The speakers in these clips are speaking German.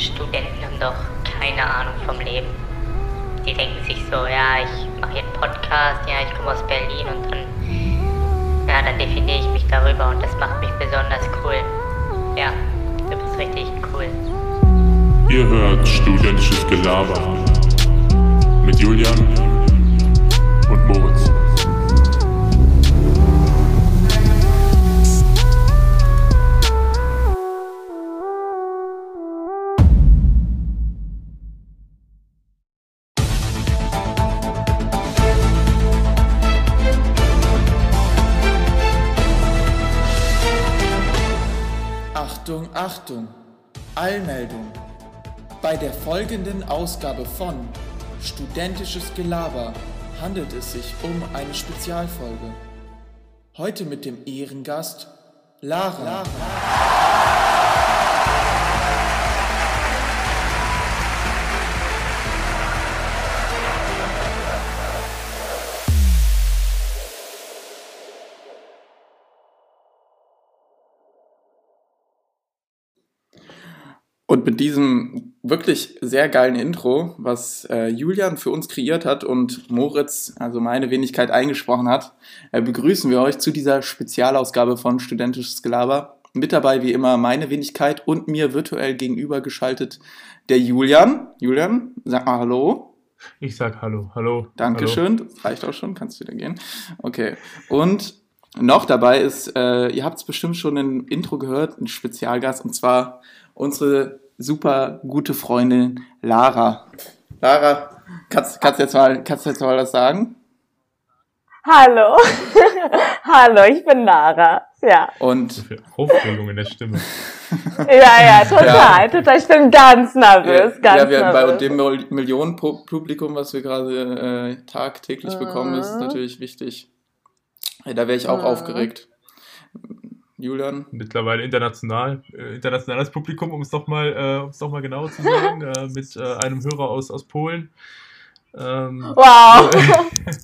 Studenten haben doch keine Ahnung vom Leben. Die denken sich so, ja, ich mache hier einen Podcast, ja, ich komme aus Berlin und dann, ja, dann definiere ich mich darüber und das macht mich besonders cool. Ja, du bist richtig cool. Ihr hört studentisches Gelaber mit Julian Achtung! Allmeldung! Bei der folgenden Ausgabe von Studentisches Gelaber handelt es sich um eine Spezialfolge. Heute mit dem Ehrengast Lara. Und mit diesem wirklich sehr geilen Intro, was äh, Julian für uns kreiert hat und Moritz, also meine Wenigkeit, eingesprochen hat, äh, begrüßen wir euch zu dieser Spezialausgabe von Studentisches Gelaber. Mit dabei wie immer meine Wenigkeit und mir virtuell gegenüber geschaltet der Julian. Julian, sag mal Hallo. Ich sag Hallo, Hallo. Dankeschön, das reicht auch schon, kannst wieder gehen. Okay, und noch dabei ist, äh, ihr habt es bestimmt schon im Intro gehört, ein Spezialgast und zwar unsere super gute Freundin Lara. Lara, kannst, kannst, jetzt, mal, kannst du jetzt mal was sagen? Hallo. Hallo, ich bin Lara. Ja. Und Aufregung in der Stimme. Ja, ja, total. Total. Ich bin ganz nervös. ganz ja, wir, bei nervös. dem Mil- Millionenpublikum, was wir gerade äh, tagtäglich bekommen, ist es Mhm. natürlich wichtig. Ja, da wäre ich auch Mhm. aufgeregt. Julian? Mittlerweile international, äh, internationales Publikum, um es doch mal, äh, um es doch mal genau zu sagen, äh, mit äh, einem Hörer aus, aus Polen. Ähm, Wow.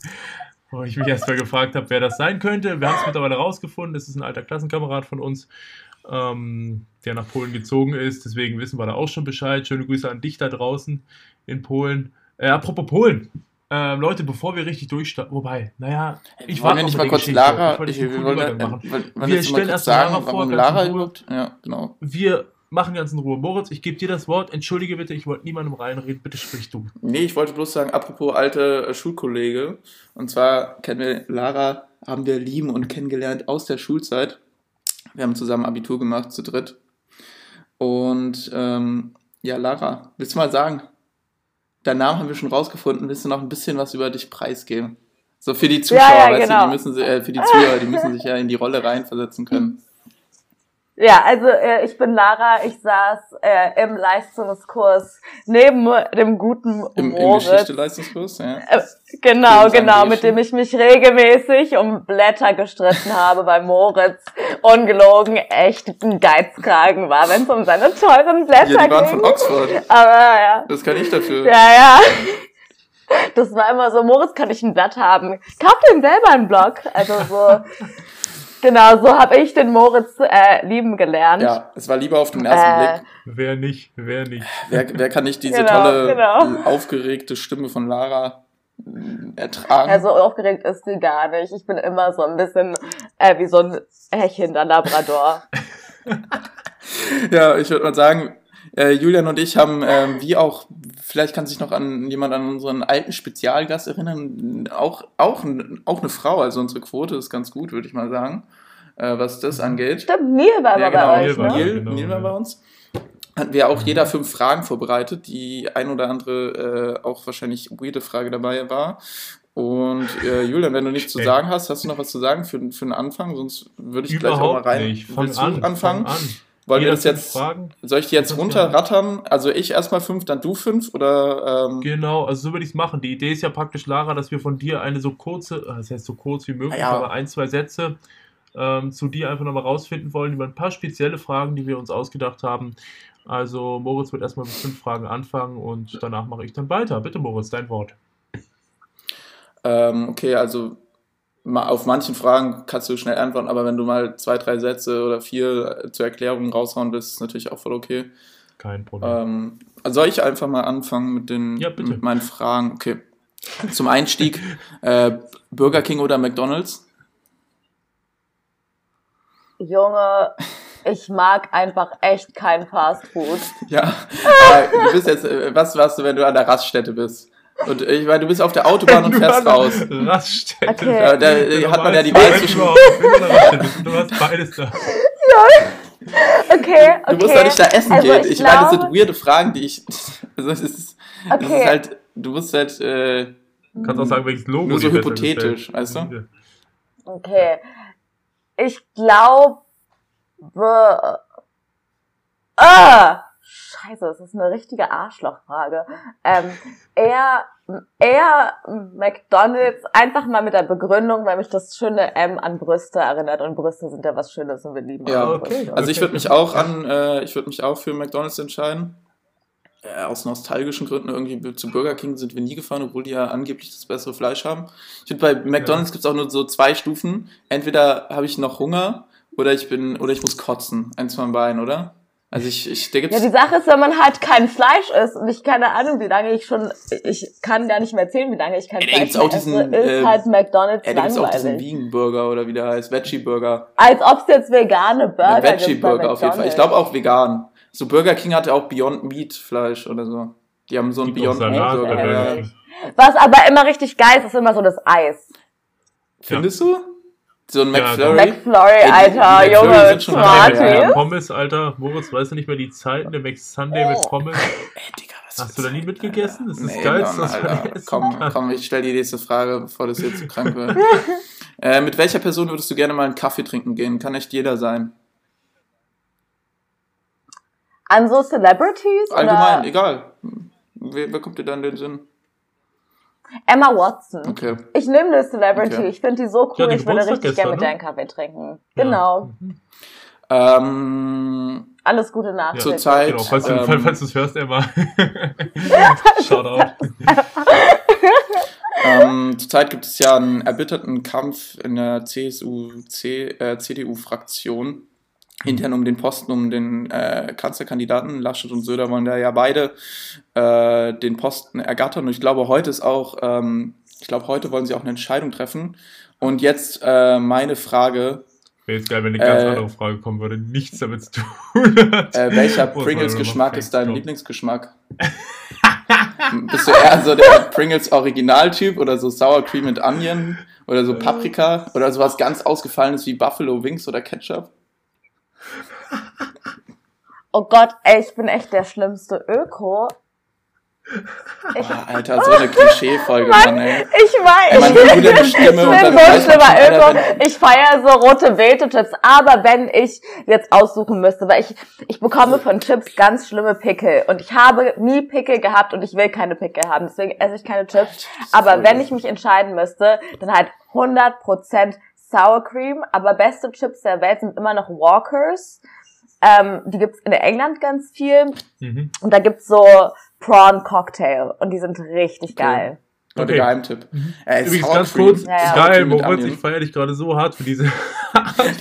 wo ich mich erst mal gefragt habe, wer das sein könnte. Wir haben es mittlerweile rausgefunden. Es ist ein alter Klassenkamerad von uns, ähm, der nach Polen gezogen ist. Deswegen wissen wir da auch schon Bescheid. Schöne Grüße an dich da draußen in Polen. Äh, apropos Polen. Ähm, Leute, bevor wir richtig durchstarten, wobei, naja, ich warte nicht mal kurz. Lara, Ich wollte ich, äh, wir stellen kurz erst sagen, Lara vor, Lara überhaupt, ja, genau. Wir machen ganz in Ruhe. Moritz, ich gebe dir das Wort. Entschuldige bitte, ich wollte niemandem reinreden. Bitte sprich du. Nee, ich wollte bloß sagen, apropos alte äh, Schulkollege, und zwar kennen wir Lara, haben wir lieben und kennengelernt aus der Schulzeit. Wir haben zusammen Abitur gemacht, zu dritt. Und ähm, ja, Lara, willst du mal sagen, deinen Namen haben wir schon rausgefunden, willst du noch ein bisschen was über dich preisgeben? So für die Zuschauer, Ja, ja, weißt genau. du, die müssen sie, äh, für die Zuhörer, die müssen sich ja in die Rolle reinversetzen können. Ja, also äh, ich bin Lara. Ich saß äh, im Leistungskurs neben dem guten Im, im Moritz. Geschichte-Leistungskurs, ja. Äh, genau, genau, mit dem ich mich regelmäßig um Blätter gestritten habe bei Moritz. Ungelogen, echt ein Geizkragen war, wenn es um seine teuren Blätter Ja, die waren ging. von Oxford. Aber ja. Das kann ich dafür. Ja, ja. Das war immer so, Moritz, kann ich ein Blatt haben? Kauf den selber einen Blog. Also so, genau, so habe ich den Moritz äh, lieben gelernt. Ja, es war lieber auf den ersten Äh, Blick. Wer nicht, wer nicht. Wer, wer kann nicht diese Genau, tolle, genau. aufgeregte Stimme von Lara äh, ertragen? Ja, so aufgeregt ist sie gar nicht. Ich bin immer so ein bisschen äh, wie so ein hechelnder Labrador. Ja, ich würde mal sagen, äh, Julian und ich haben, ähm, wie auch, vielleicht kann sich noch an jemand an unseren alten Spezialgast erinnern, auch, auch, auch eine Frau, also unsere Quote ist ganz gut, würde ich mal sagen, äh, was das angeht. Stimmt, Neil war Ja, mal genau, bei Neil euch, war- ne? Neil, genau, Neil war ja. bei uns. Hatten wir auch jeder fünf Fragen vorbereitet, die ein oder andere äh, auch wahrscheinlich weirde Frage dabei war. Und äh, Julian, wenn du nichts zu sagen hast, hast du noch was zu sagen für, für den Anfang? Sonst würde ich gleich auch mal Überhaupt rein. nicht. Du an. anfangen? Fang an. Wollen wir das jetzt, Fragen? soll ich die jetzt runterrattern? Also ich erstmal fünf, dann du fünf oder ähm, Genau, also so würde ich es machen. Die Idee ist ja praktisch, Lara, dass wir von dir eine so kurze, äh, das heißt so kurz wie möglich, Ja. aber ein, zwei Sätze ähm, zu dir einfach nochmal rausfinden wollen über ein paar spezielle Fragen, die wir uns ausgedacht haben. Also Moritz wird erstmal mit fünf Fragen anfangen und danach mache ich dann weiter. Bitte Moritz, dein Wort. ähm, okay, also auf manchen Fragen kannst du schnell antworten, aber wenn du mal zwei, drei Sätze oder vier äh, zur Erklärung raushauen willst, ist natürlich auch voll okay. Kein Problem. Ähm, soll ich einfach mal anfangen mit, den, Ja, bitte. mit meinen Fragen? Okay. Zum Einstieg, äh, Burger King oder McDonalds? Junge, ich mag einfach echt kein Fast Food. Ja, äh, du bist jetzt, äh, was machst du, wenn du an der Raststätte bist? Und ich meine, du bist auf der Autobahn und fährst warst raus. Raststätte. Okay. Ja, da äh, hat man ja die Wahl zwischen. Du hast beides da. Okay, okay. Du musst doch nicht da essen Also gehen. ich Ich, meine, das glaube- sind weirde Fragen, die ich. Also es ist, es Okay. ist halt, du musst halt äh, Du kannst auch sagen, welches Logo nur so hypothetisch, weißt du? Okay. Ich glaube. Ah! Scheiße, das ist eine richtige Arschlochfrage. Ähm, eher, eher McDonalds, einfach mal mit der Begründung, weil mich das schöne M an Brüste erinnert und Brüste sind ja was Schönes und wir lieben Ja, okay. Brüste. Also ich würde mich auch an, äh, ich würde mich auch für McDonalds entscheiden. Äh, aus nostalgischen Gründen irgendwie zu Burger King sind wir nie gefahren, obwohl die ja angeblich das bessere Fleisch haben. Ich finde, bei McDonalds gibt's auch nur so zwei Stufen. Entweder habe ich noch Hunger oder ich bin, oder ich muss kotzen. Eins von beiden, oder? Also ich, ich, da gibt's, Ja, die Sache ist, wenn man halt kein Fleisch isst und ich keine Ahnung, wie lange ich schon, ich kann gar nicht mehr erzählen, wie lange ich kein Ja, da Fleisch gibt's auch mehr diesen, esse, ist äh, halt McDonalds ja, da gibt's auch diesen. Vegan Burger oder wie der heißt, Veggie Burger. Als ob es jetzt vegane Burger Ein Veggie gibt Burger auf jeden Fall. Ich glaube auch vegan. So Burger King hatte auch Beyond Meat Fleisch oder so. Die haben so auch Beyond Meat Salat Burger. Ja. Was aber immer richtig geil ist, ist immer so das Eis. Findest du? So ein Ja, McFlurry? McFlurry, Ey, die- Alter, die McFlurry Junge, geil, Ja, Pommes, Alter. Moritz, weißt du nicht mehr die Zeiten der Sunday mit Pommes? Ey, Digga, was Hast du da nie mitgegessen? Das ist Nee, das Geilste, Mann, Alter. Komm, komm, ich stell die nächste Frage, bevor das jetzt zu krank wird. äh, mit welcher Person würdest du gerne mal einen Kaffee trinken gehen? Kann echt jeder sein. An so Celebrities? Allgemein, oder? egal. Wer, wer kommt dir da in den Sinn? Emma Watson. Okay. Ich nehme eine Celebrity. Okay. Ich finde die so Ja, cool. die ich würde richtig gerne mit ne? der einen Kaffee trinken. Genau. Ähm, Alles Gute Nachricht. Zurzeit- Genau, falls du Ähm, falls, falls du es hörst, Emma. Shoutout. ähm, zurzeit gibt es ja einen erbitterten Kampf in der CSU, C, äh, CDU-Fraktion intern um den Posten, um den äh, Kanzlerkandidaten. Laschet und Söder wollen da ja beide äh, den Posten ergattern. Und ich glaube, heute ist auch, ähm, ich glaube, heute wollen sie auch eine Entscheidung treffen. Und jetzt äh, meine Frage, Wäre jetzt geil, wenn eine ganz Äh, andere Frage kommen würde, nichts damit zu tun hat. äh, welcher Pringles-Geschmack ist dein Lieblingsgeschmack? Bist du eher so der Pringles Originaltyp oder so Sour Cream and Onion oder so Paprika oder sowas ganz ausgefallenes wie Buffalo Wings oder Ketchup? Oh Gott, ey, ich bin echt der schlimmste Öko. Ich, Boah, Alter, so eine Klischee-Folge, Mann, ey. ich weiß, man ich, hört nur deine Stimme ich und bin so schlimmer Öko. Ich feiere so rote Beete-Chips. Aber wenn ich jetzt aussuchen müsste, weil ich, ich bekomme von Chips ganz schlimme Pickel. Und ich habe nie Pickel gehabt und ich will keine Pickel haben. Deswegen esse ich keine Chips. Aber wenn ich mich entscheiden müsste, dann halt 100% Sour Cream. Aber beste Chips der Welt sind immer noch Walkers. Ähm, die gibt's in England ganz viel. Mhm. Und da gibt's so Prawn Cocktail. Und die sind richtig geil. Nur Okay. der Geheimtipp. Äh, Übrigens ganz kurz, Ja, ja. Geil, Moritz, ich feiere dich gerade so hart für diese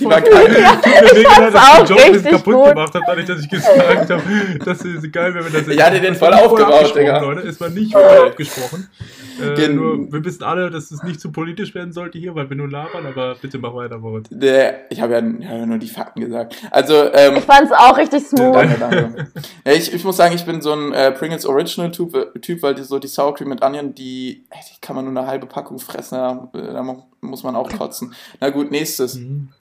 Die war geil. Tut mir leid, dass auch ich den Joke ein bisschen richtig kaputt gut. gemacht habe, dadurch, dass ich gesagt habe, dass es geil wäre, wenn das Ich hatte den voll war nicht aufgebaut, abgesprochen, Digga. Leute. Es war nicht vorher abgesprochen. Äh, nur, wir wissen alle, dass es nicht zu politisch werden sollte hier, weil wir nur labern, aber bitte mach weiter, Moritz. Der, ich habe ja, hab ja nur die Fakten gesagt. Also, ähm, Ich fand's auch richtig smooth. Danke, danke. Ja, ich, ich muss sagen, ich bin so ein äh, Pringles Original Typ, typ weil die, so die Sour Cream mit Onion, die, die kann man nur eine halbe Packung fressen, da, da mu- muss man auch kotzen. Na gut, nächstes. Mhm.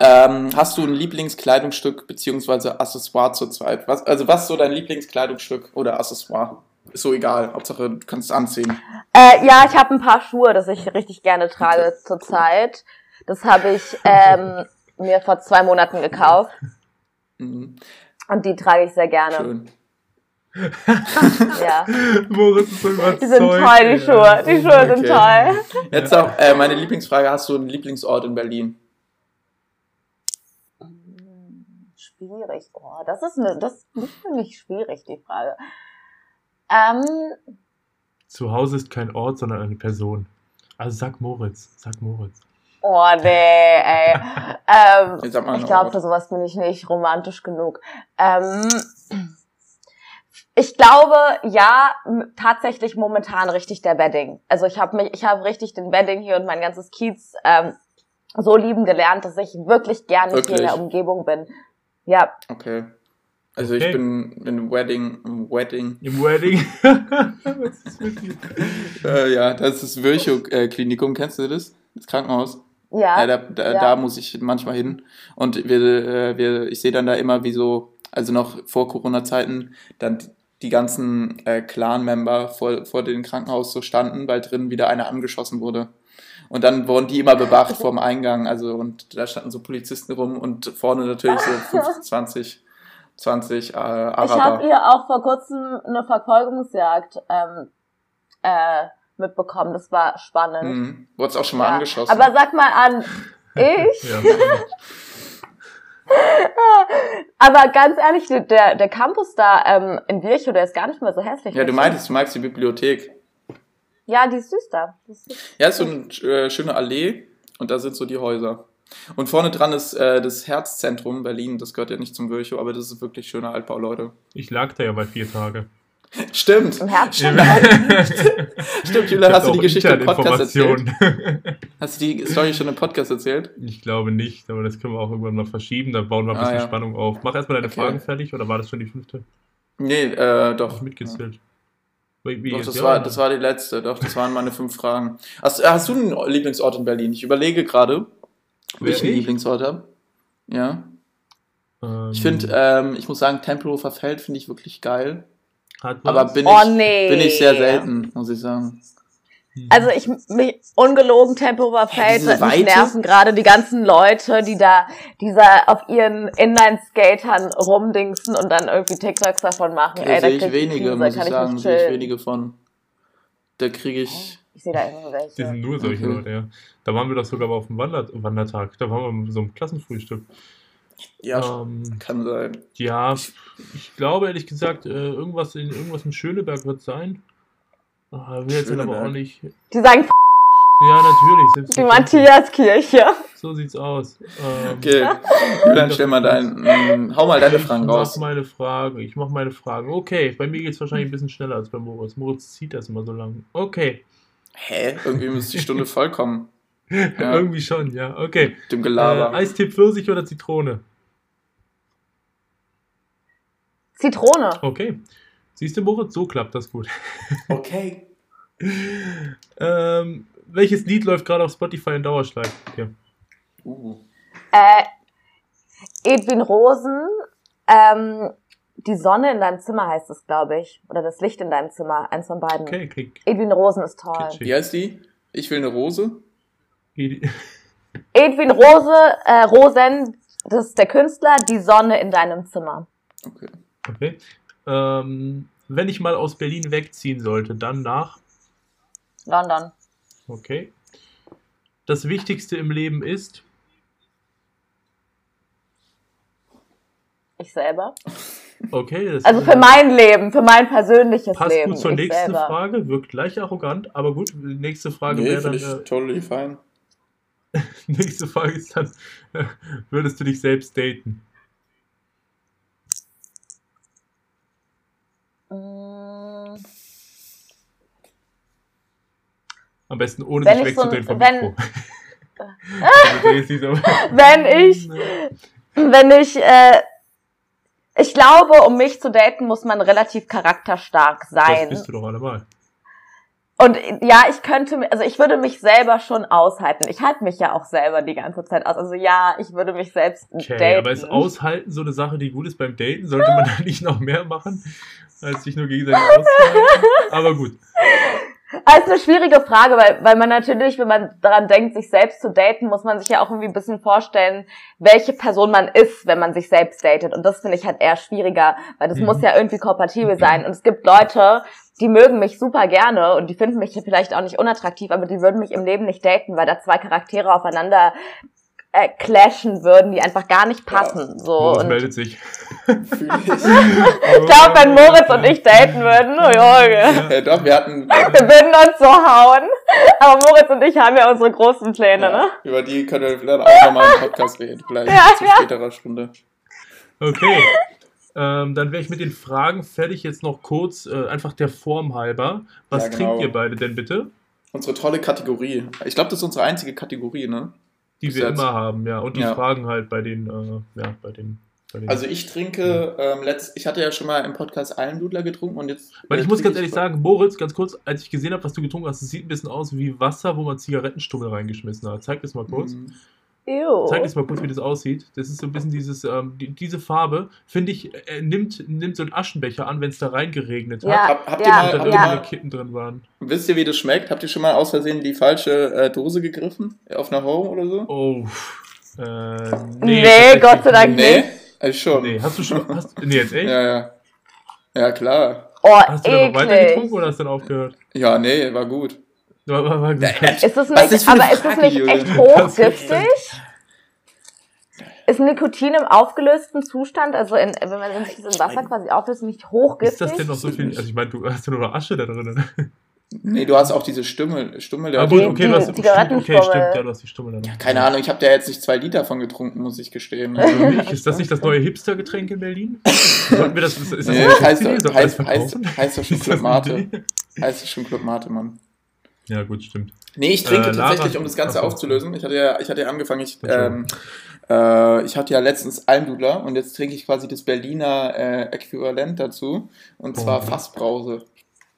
Ähm, hast du ein Lieblingskleidungsstück beziehungsweise Accessoire zurzeit? Was, also was ist so dein Lieblingskleidungsstück oder Accessoire? Ist so egal, Hauptsache du kannst es anziehen. Äh, ja, ich habe ein paar Schuhe, das ich richtig gerne trage zurzeit. Das habe ich ähm, mir vor zwei Monaten gekauft Mhm, und die trage ich sehr gerne. schön. Ja. Moritz ist so überzeugt. Die sind toll, die. Schuhe. Die Schuhe sind Okay. toll. Jetzt auch äh, meine Lieblingsfrage, hast du einen Lieblingsort in Berlin? Schwierig. Oh, das ist eine, das ist für mich schwierig, die Frage. Ähm, Zu Hause ist kein Ort, sondern eine Person. Also sag Moritz, sag Moritz. oh nee, ey. Ähm, ich glaube, für sowas bin ich nicht romantisch genug. Ähm, Ich glaube, ja, tatsächlich momentan richtig der Wedding. Also ich habe mich, ich habe richtig den Wedding hier und mein ganzes Kiez ähm, so lieben gelernt, dass ich wirklich gerne hier in Wirklich? der Umgebung bin. Ja, Okay. Also Okay. ich bin im Wedding, im Wedding. Im Wedding. Was ist mit dir? Äh, ja, das ist das Virchow-Klinikum, kennst du das? Das Krankenhaus. ja. Ja, da, da, ja. da muss ich manchmal hin. Und wir, äh, wir, ich sehe dann da immer, wie so, also noch vor Corona-Zeiten, dann die ganzen äh, Clan-Member vor, vor dem Krankenhaus so standen, weil drin wieder einer angeschossen wurde. Und dann wurden die immer bewacht vorm Eingang. Also, und da standen so Polizisten rum und vorne natürlich so 15, 20, 20 äh, Ich habe Araber. ihr auch vor kurzem eine Verfolgungsjagd ähm, äh, mitbekommen. Das war spannend. Mhm. Wurde es auch schon mal Ja. angeschossen. Aber sag mal an, ich? Ja, Aber ganz ehrlich, der, der Campus da ähm, in Virchow, der ist gar nicht mehr so hässlich. ja, du meintest, du magst die Bibliothek. Ja, die ist süß da. Ist süß. Ja, ist so eine äh, schöne Allee und da sind so die Häuser. Und vorne dran ist äh, das Herzzentrum Berlin, das gehört ja nicht zum Virchow, aber das ist wirklich schöner Altbau, Leute. ich lag da ja bei vier Tage. Stimmt, Im Herbst. stimmt, Julian, hast du die Geschichte im Podcast erzählt? Hast du die Story schon im Podcast erzählt? Ich glaube nicht, aber das können wir auch irgendwann mal verschieben. Da bauen wir ein Ah, bisschen ja. Spannung auf. Mach erstmal deine Okay. Fragen fertig oder war das schon die fünfte? Nee, äh, doch. ich mitgezählt. Wie, wie Doch, das, Ja, war, das war die letzte, doch, das waren meine fünf Fragen. Hast, hast du einen Lieblingsort in Berlin? Ich überlege gerade, welchen ich? Lieblingsort habe. Ja. Ähm, Ich finde, ähm, ich muss sagen, Tempelhofer Feld finde ich wirklich geil. Aber bin Oh ich, nee. bin ich sehr selten, muss ich sagen. Also ich mich ungelogen Tempelhofer Feld, diese mich nerven gerade die ganzen Leute, die da dieser auf ihren Inline-Skatern rumdingsen und dann irgendwie TikToks davon machen. Da Ey, da sehe ich krieg ich wenige, Krise, muss ich sagen. nicht Sehe ich wenige von. Da kriege ich. Ich sehe da immer Die sind welche. nur solche Okay. Leute, ja. Da waren wir doch sogar mal auf dem Wander Wandertag. Da waren wir mit so einem Klassenfrühstück. Ja, Ähm, kann sein. ja, ich glaube ehrlich gesagt, äh, irgendwas in irgendwas in Schöneberg wird sein. Ah, will jetzt dann aber auch nicht. Die sagen Ja, natürlich. die. Matthiaskirche. So sieht's aus. Ähm, Okay, Julian, stell mal dein. ähm, hau mal deine Fragen ich mach raus. meine Fragen. Ich mach meine Fragen. Okay, bei mir geht's wahrscheinlich ein bisschen schneller als bei Moritz. Moritz zieht das immer so lang. Okay. Hä? Irgendwie muss die Stunde vollkommen. Ja. Irgendwie schon, ja. Okay. Mit dem Äh, Gelaber. Eistee Pfirsich oder Zitrone? Zitrone. Okay. Siehst du, Moritz, so klappt das gut. Okay. Ähm, welches Lied läuft gerade auf Spotify in Dauerschleife? Ja. Uh. Äh, Edwin Rosen, ähm, die Sonne in deinem Zimmer heißt es, glaube ich. Oder das Licht in deinem Zimmer, eins von beiden. Okay, klick. Edwin Rosen ist toll. Kitschig. Wie heißt die? Ich will eine Rose. Edi- Edwin Rose, äh, Rosen, das ist der Künstler, die Sonne in deinem Zimmer. Okay. Okay. Ähm, wenn ich mal aus Berlin wegziehen sollte, dann nach. London. Okay. Das Wichtigste im Leben ist. Ich selber. Okay, das Also für mein Leben, für mein persönliches passt Leben. gut zur nächsten selber. Frage. Wirkt gleich arrogant, aber gut. Nächste Frage Nee, wäre dann. finde ich Äh, totally fine. nächste Frage ist dann: Würdest du dich selbst daten? Am besten ohne Wenn sich ich so wegzudrehen vom wenn- Mikro. Wenn ich, wenn ich, äh, ich glaube, um mich zu daten, muss man relativ charakterstark Das sein. bist du doch allemal. Und ja, ich könnte, also ich würde mich selber schon aushalten. Ich halte mich ja auch selber die ganze Zeit aus. Also ja, ich würde mich selbst Okay, daten. aber ist Aushalten so eine Sache, die gut ist beim Daten? Sollte man da nicht noch mehr machen, als sich nur gegenseitig auszuhalten? Aber gut. Das ist eine schwierige Frage, weil, weil man natürlich, wenn man daran denkt, sich selbst zu daten, muss man sich ja auch irgendwie ein bisschen vorstellen, welche Person man ist, wenn man sich selbst datet. Und das finde ich halt eher schwieriger, weil das Mhm. muss ja irgendwie kompatibel sein. Und es gibt Leute, die mögen mich super gerne und die finden mich vielleicht auch nicht unattraktiv, aber die würden mich im Leben nicht daten, weil da zwei Charaktere aufeinander äh, clashen würden, die einfach gar nicht passen. So. Moritz Und meldet sich. Ich. glaube, wenn Moritz und ich daten würden, oh Junge. Ja, doch, wir hatten. Wir würden uns so hauen. Aber Moritz und ich haben ja unsere großen Pläne, ne? Ja, über die können wir vielleicht auch nochmal im Podcast reden. Vielleicht Ja, zu ja. späterer Stunde. Okay. Ähm, dann wäre ich mit den Fragen fertig. Jetzt noch kurz, äh, einfach der Form halber. Was Ja, genau. trinkt ihr beide denn bitte? Unsere tolle Kategorie. Ich glaube, das ist unsere einzige Kategorie, ne? Die Bis wir jetzt. immer haben, ja. Und die Ja. Fragen halt bei den, äh, ja, bei den. Also ich trinke, ähm, letzt, ich hatte ja schon mal im Podcast Almdudler getrunken und jetzt. Weil ich äh, muss ganz ehrlich sagen, Moritz, ganz kurz, als ich gesehen habe, was du getrunken hast, es sieht ein bisschen aus wie Wasser, wo man Zigarettenstummel reingeschmissen hat. Zeig das mal kurz. Mhm. Ew. Zeig das mal kurz, wie das aussieht. Das ist so ein bisschen dieses, ähm, die, diese Farbe, finde ich, äh, nimmt, nimmt so einen Aschenbecher an, wenn es da reingeregnet hat. Ja, Hab- habt ihr ja, mal- Und da ihr ja. mal-. Kitten drin waren. Wisst ihr, wie das schmeckt? Habt ihr schon mal aus Versehen die falsche äh, Dose gegriffen? Auf einer Home oder so? Oh. Äh, Nee, tatsächlich Gott sei Dank nicht. Nee, also schon. Nee, hast du schon. Hast, nee, jetzt echt? Ja, ja. Ja, klar. Oh, Hast du da noch weiter getrunken oder hast du dann aufgehört? Ja, nee, war gut. Ist das Was nicht, ist aber ist das nicht echt Das hochgiftig? Ist Nikotin im aufgelösten Zustand, also in, wenn man sich das in Wasser quasi auflöst, nicht hochgiftig? Ist das denn noch so viel? Also ich meine, du hast ja nur noch Asche da drin. Ne? Nee, du hast auch diese Stummel. Stummel Ah, der gut, okay, du hast die stimmt, okay, stimmt, ja, du hast die Stummel dann. Keine Ahnung, ich habe da jetzt nicht zwei Liter von getrunken, muss ich gestehen. Also nicht. Ist das nicht das neue Hipster-Getränk in Berlin? Sollten wir das, ist das Nee, eine heißt, heißt, das heißt, verkaufen? heißt doch schon das Club Mate. Heißt doch schon Club Mate, Mann. Ja, gut, stimmt. Nee, ich trinke Äh, Lara- tatsächlich, um das Ganze Achso. aufzulösen. Ich hatte ja, ich hatte ja angefangen, ich, ähm, äh, ich hatte ja letztens Almdudler und jetzt trinke ich quasi das Berliner äh, Äquivalent dazu. Und zwar Oh. Fassbrause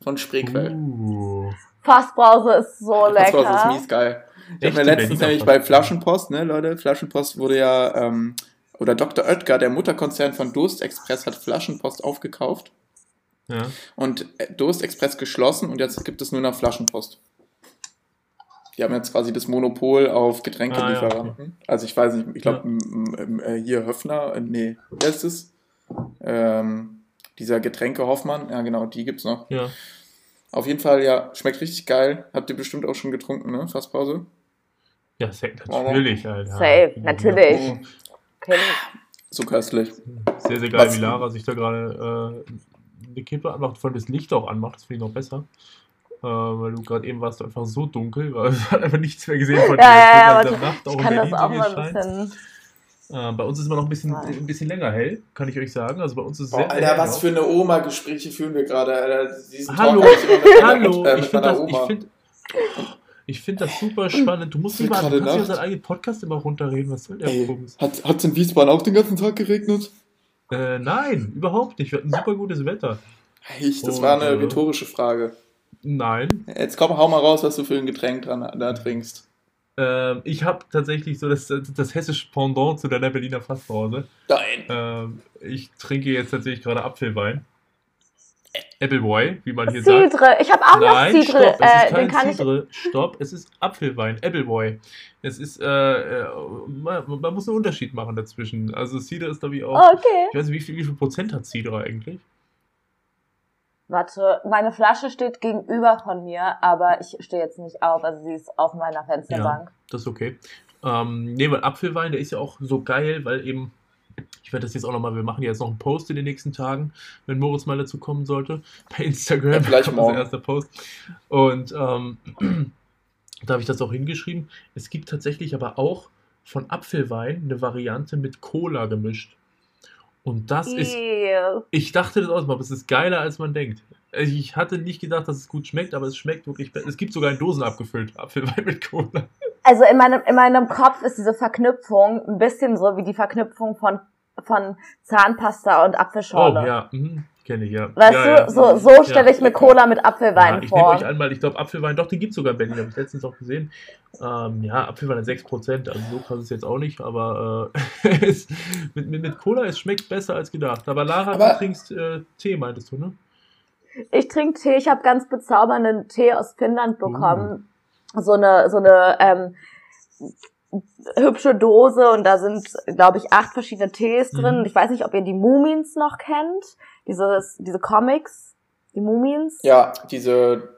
von Spreequell. Uh. Fassbrause ist so Fassbrause ist lecker. mies geil. Ich habe mir letztens Berliner nämlich bei. Flaschenpost, ne, Leute, Flaschenpost wurde ja, ähm, oder Dr. Oetker, der Mutterkonzern von Durst Express, hat Flaschenpost aufgekauft Ja. und äh, Durst Express geschlossen und jetzt gibt es nur noch Flaschenpost. Die haben jetzt quasi das Monopol auf Getränkelieferanten. Also ich weiß nicht, ich glaube äh, hier Höfner, äh, nee, wer ist es? Ähm, dieser Getränke Hoffmann, ja genau, die gibt's noch. Ja. Auf jeden Fall, ja, schmeckt richtig geil. Habt ihr bestimmt auch schon getrunken, ne? Fasspause? Ja, safe, natürlich, Alter. Safe, natürlich. Oh, Kenn so köstlich. Sehr, sehr geil, Was- wie Lara sich da gerade äh, eine Kippe anmacht, vor allem das Licht auch anmacht, das finde ich noch besser. Äh, weil du gerade eben warst du einfach so dunkel, weil es hat einfach nichts mehr gesehen von dir. Ja, ja, ja, man aber in der Nacht auch ich kann das auch mal ein bisschen. Äh, bei uns ist immer noch ein bisschen, ein bisschen länger hell, kann ich euch sagen. Also bei uns ist es Boah, sehr, Alter, sehr was für eine Oma-Gespräche führen wir gerade, Hallo, hab ich immer Hallo, äh, ich finde das, ich find, ich find das super spannend. Du musst du kannst ja seinen eigenen Podcast immer runterreden. Was soll der Ey, Bums? hat es in Wiesbaden auch den ganzen Tag geregnet? Äh, nein, überhaupt nicht. Wir hatten super gutes Wetter. Ich, das Oh, war eine äh. rhetorische Frage. Nein. Jetzt komm, hau mal raus, was du für ein Getränk dran, da trinkst. Ähm, ich habe tatsächlich so das, das hessische Pendant zu deiner Berliner Fassbrause. Nein. Ähm, ich trinke jetzt tatsächlich gerade Apfelwein. Appleboy, wie man hier sagt. Cidre. Ich habe auch Nein, noch Cidre. stopp, es ist Äh, kein den kann ich. Cidre. Stopp, es ist Apfelwein, Appleboy. Es ist, äh, äh, man, man muss einen Unterschied machen dazwischen. Also Cidre ist, glaube ich, auch, Okay. ich weiß nicht, wie viel, wie viel Prozent hat Cidre eigentlich? Warte, meine Flasche steht gegenüber von mir, aber ich stehe jetzt nicht auf. Also sie ist auf meiner Fensterbank. Das ist okay. Ähm, nee, weil Apfelwein, der ist ja auch so geil, weil eben, ich werde das jetzt auch nochmal, wir machen ja jetzt noch einen Post in den nächsten Tagen, wenn Moritz mal dazu kommen sollte, bei Instagram. Ja, vielleicht morgen. Post. Und ähm, da habe ich das auch hingeschrieben. Es gibt tatsächlich aber auch von Apfelwein eine Variante mit Cola gemischt. Und das ist Ew. ich dachte das auch mal, aber es ist geiler, als man denkt. Also Ich hatte nicht gedacht, dass es gut schmeckt, aber es schmeckt wirklich. be- Es gibt sogar in Dosen abgefüllt, Apfelwein mit Cola. Also in meinem, in meinem Kopf ist diese Verknüpfung ein bisschen so wie die Verknüpfung von, von Zahnpasta und Oh, Apfelschorle. ja, mhm, kenne ich, ja. Weißt ja, du, ja. so, so stelle ich mir Cola mit Apfelwein Ja, ich nehme vor. euch einmal, ich glaube, Apfelwein, doch, den gibt es sogar in Berlin, habe ich letztens auch gesehen. Ähm, ja, Apfelwein hat 6%, also so krass ist es jetzt auch nicht, aber äh, es, mit, mit, mit Cola, es schmeckt besser als gedacht. Aber Lara, Aber- du trinkst äh, Tee, meintest du, ne? Ich trinke Tee, ich habe ganz bezaubernden Tee aus Finnland Uh. bekommen. So eine, so eine ähm, hübsche Dose und da sind, glaube ich, acht verschiedene Tees Mhm. drin. Ich weiß nicht, ob ihr die Mumins noch kennt. Dieses, diese Comics, die Mumins. Ja, diese.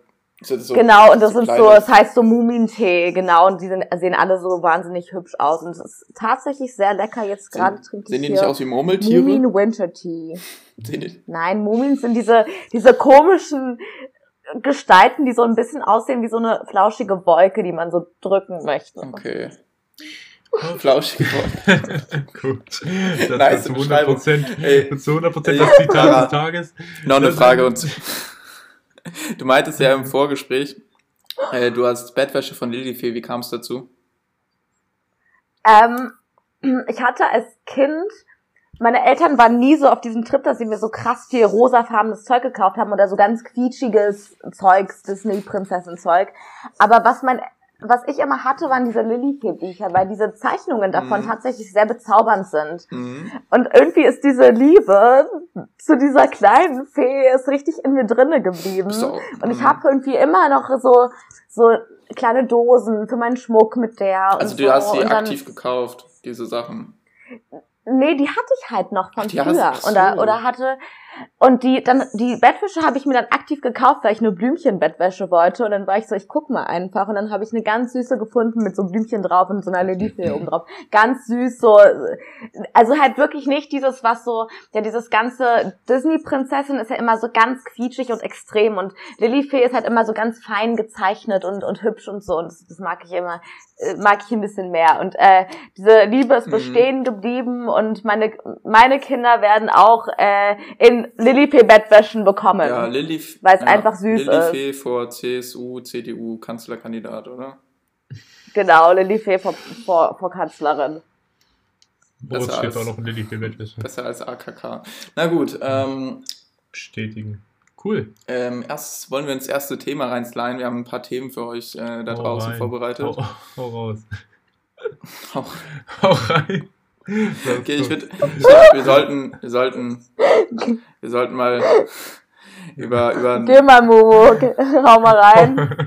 so, genau, und das sind so, es heißt so Mumintee, genau, und die sind, sehen alle so wahnsinnig hübsch aus. Und es ist tatsächlich sehr lecker. Jetzt gerade trinke Sehen ich die nicht aus wie Murmeltiere? Mumin Winter Tea. Sehen die- Nein, Mumins sind diese, diese komischen Gestalten, die so ein bisschen aussehen wie so eine flauschige Wolke, die man so drücken möchte. Okay. Flauschige Worte. Gut. Das Nice ist zu Beschreibung. 100%, Ey. zu 100 Ey, das Zitat Lara. des Tages. Noch eine Frage. Und du meintest ja im Vorgespräch, äh, du hast Bettwäsche von Lilifee. Wie kam es dazu? Ähm, ich hatte als Kind, meine Eltern waren nie so auf diesem Trip, dass sie mir so krass viel rosafarbenes Zeug gekauft haben oder so ganz quietschiges Zeugs, Disney-Prinzessin-Zeug. Aber was mein was ich immer hatte, waren diese Lilifee-Bücher, weil diese Zeichnungen davon Mhm. tatsächlich sehr bezaubernd sind. Mhm. Und irgendwie ist diese Liebe zu dieser kleinen Fee ist richtig in mir drinne geblieben. Auch- Und ich mhm. habe irgendwie immer noch so so kleine Dosen für meinen Schmuck mit der. Also du so. hast dann, aktiv gekauft, diese Sachen. Nee, die hatte ich halt noch von Ach, früher. hast- so. oder, oder hatte. Und die, dann, die Bettwäsche habe ich mir dann aktiv gekauft, weil ich nur Blümchenbettwäsche wollte. Und dann war ich so, ich guck mal einfach. Und dann habe ich eine ganz süße gefunden mit so Blümchen drauf und so einer Lilifee oben drauf. Ganz süß, so. Also halt wirklich nicht dieses, was so, ja, dieses ganze Disney-Prinzessin ist ja immer so ganz quietschig und extrem. Und Lilifee ist halt immer so ganz fein gezeichnet und, und hübsch und so. Und das, das mag ich immer, äh, mag ich ein bisschen mehr. Und äh, diese Liebe ist Mhm. bestehen geblieben und meine, meine Kinder werden auch äh, in Lilifee-Bettwäschen bekommen. Ja, Lilly. Weil es ja, einfach süß Lilifee vor CSU, CDU, Kanzlerkandidat, oder? Genau, Lilifee vor, vor, vor Kanzlerin. Boris Besser steht als- auch noch in Lilly-Bettwäsche. Besser als AKK. Na gut, ähm, Bestätigen. Cool. ähm, erst wollen wir ins erste Thema reinsliden. Wir haben ein paar Themen für euch äh, da Hau draußen rein. vorbereitet. Hau, hau raus. Auch- Hau rein. Okay, ich würde, wir sollten, wir sollten, wir sollten mal über, über, Geh mal, Momo, geh- hau mal rein.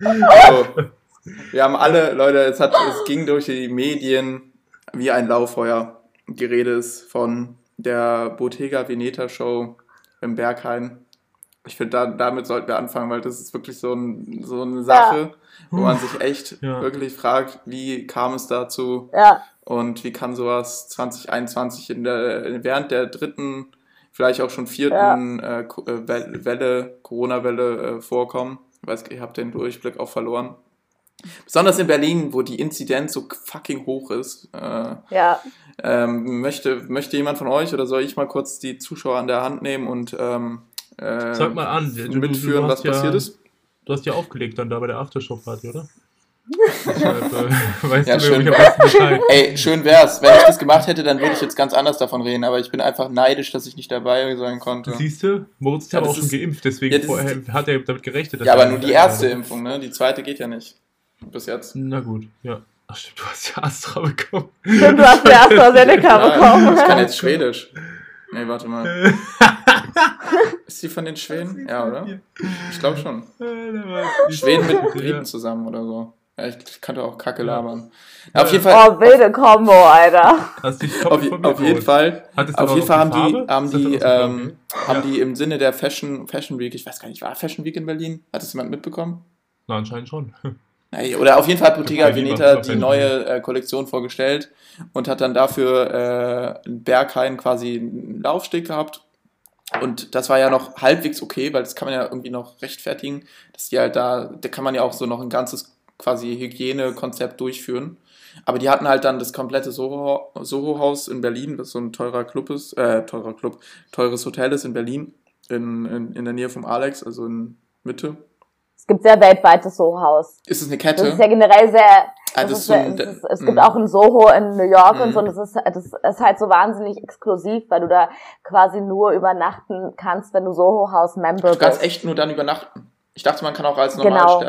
so. Wir haben alle, Leute, es hat, es ging durch die Medien wie ein Lauffeuer. Die Rede ist von der Bottega Veneta Show im Berghain. Ich finde, da, damit sollten wir anfangen, weil das ist wirklich so, ein, so eine Sache, wo man sich echt Ja. wirklich fragt, wie kam es dazu? Ja, Und wie kann sowas 2021 in der, während der dritten, vielleicht auch schon vierten äh, Ko- äh, Wel- Welle, Corona-Welle äh, vorkommen? Ich weiß, ihr habt den Durchblick auch verloren. Besonders in Berlin, wo die Inzidenz so fucking hoch ist. Äh, ja. ähm, möchte, möchte jemand von euch oder soll ich mal kurz die Zuschauer an der Hand nehmen und ähm, äh, Sag mal an. Du- mitführen, du was ja- passiert ist? Du hast ja aufgelegt dann da bei der Aftershow-Party, oder? Deshalb, äh, weißt Ja, du schön. Bescheid. Ey, schön wär's. Wenn ich das gemacht hätte, dann würde ich jetzt ganz anders davon reden. Aber ich bin einfach neidisch, dass ich nicht dabei sein konnte. Siehst du? Moritz ist Ja, auch schon ist- geimpft, deswegen Ja, vorher ist hat er damit gerechnet. dass Ja, er aber nur die erste wird. Impfung, ne? Die zweite geht ja nicht. Bis jetzt. Na gut, ja. Ach stimmt, du hast ja Astra bekommen. Stimmt, du hast ja AstraZeneca Ja, bekommen. ich kann jetzt Schwedisch. Nee, warte mal. Ist die von den Schweden? Ja, oder? Ich glaube schon. Schweden mit Briten zusammen oder so. Ja, ich kannte auch Kacke labern. Ja, auf jeden Fall. Oh, wilde Kombo, Alter. Hast dich Auf, auf jeden Fall, auf jeden Fall haben die haben die, ähm, haben die im Sinne der Fashion, Fashion Week, ich weiß gar nicht, war Fashion Week in Berlin? Hat das jemand mitbekommen? Na, anscheinend schon. Nee, Oder auf jeden Fall hat Bottega Veneta die neue äh, Kollektion vorgestellt und hat dann dafür äh, in Berghain quasi einen Laufsteg gehabt. Und das war ja noch halbwegs okay, weil das kann man ja irgendwie noch rechtfertigen, dass die halt da, da kann man ja auch so noch ein ganzes quasi Hygienekonzept durchführen. Aber die hatten halt dann das komplette Soho- Soho-Haus in Berlin, was so ein teurer Club ist, äh, teurer Club, teures Hotel ist in Berlin, in, in, in der Nähe vom Alex, also in Mitte. Es gibt sehr weltweites Soho-Haus. Ist es eine Das Kette? ist ja generell sehr. Das das ist, so ein- ist, es mm. gibt auch ein Soho in New York und Mhm. so, und das ist, das ist halt so wahnsinnig exklusiv, weil du da quasi nur übernachten kannst, wenn du Soho-House-Member Du kannst bist. echt nur dann übernachten. Ich dachte, man kann auch als Genau.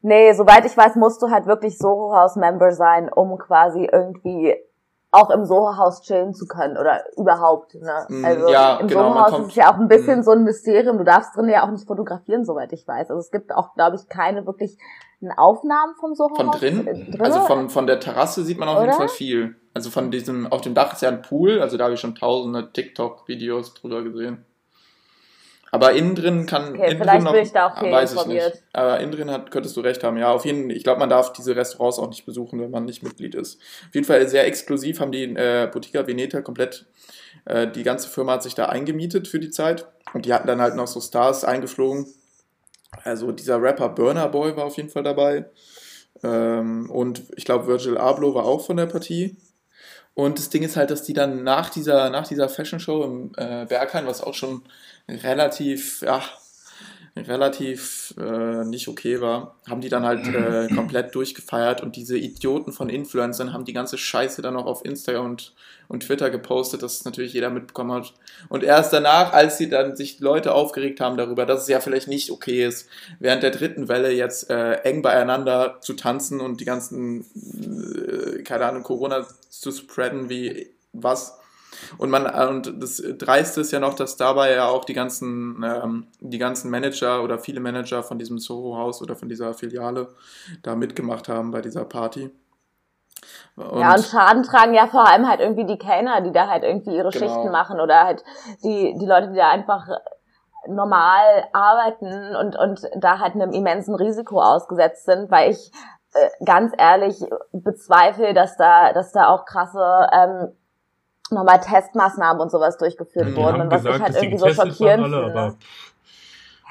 Nee, soweit ich weiß, musst du halt wirklich Soho-House-Member sein, um quasi irgendwie auch im Soho-Haus chillen zu können oder überhaupt. Ne? Mm, Also ja, im genau, Soho-Haus ist es ja auch ein bisschen mm. so ein Mysterium. Du darfst drin ja auch nicht fotografieren, soweit ich weiß. Also es gibt auch, glaube ich, keine wirklich Aufnahmen vom Soho-Haus. Von drin? äh, drin? Also von, von der Terrasse sieht man auf jeden? Fall viel. Also von diesem, auf dem Dach ist ja ein Pool, also da habe ich schon tausende TikTok-Videos drüber gesehen. Aber innen drin kann. Okay, innen vielleicht drin bin ich da auch ah, weiß ich nicht. Aber innen drin hat, könntest du recht haben. Ja, auf jeden Fall, ich glaube, man darf diese Restaurants auch nicht besuchen, wenn man nicht Mitglied ist. Auf jeden Fall sehr exklusiv haben die äh, Bottega Veneta komplett, äh, die ganze Firma hat sich da eingemietet für die Zeit. Und die hatten dann halt noch so Stars eingeflogen. Also dieser Rapper Burner Boy war auf jeden Fall dabei. Ähm, und ich glaube, Virgil Abloh war auch von der Partie. Und das Ding ist halt, dass die dann nach dieser, nach dieser Fashion Show im äh, Berghain, was auch schon relativ, ja, relativ äh, nicht okay war, haben die dann halt äh, komplett durchgefeiert und diese Idioten von Influencern haben die ganze Scheiße dann auch auf Instagram und, und Twitter gepostet, dass natürlich jeder mitbekommen hat. Und erst danach, als sie dann sich Leute aufgeregt haben darüber, dass es ja vielleicht nicht okay ist, während der dritten Welle jetzt äh, eng beieinander zu tanzen und die ganzen, äh, keine Ahnung, Corona zu spreaden wie was, und man, und das Dreiste ist ja noch, dass dabei ja auch die ganzen, ähm, die ganzen Manager oder viele Manager von diesem Soho-Haus oder von dieser Filiale da mitgemacht haben bei dieser Party. Und ja, und Schaden tragen ja vor allem halt irgendwie die Kellner, die da halt irgendwie ihre genau. Schichten machen oder halt die, die Leute, die da einfach normal arbeiten und, und da halt einem immensen Risiko ausgesetzt sind, weil ich äh, ganz ehrlich bezweifle, dass da, dass da auch krasse ähm, nochmal Testmaßnahmen und sowas durchgeführt wurden. Und was gesagt, ich halt irgendwie so schockierend alle,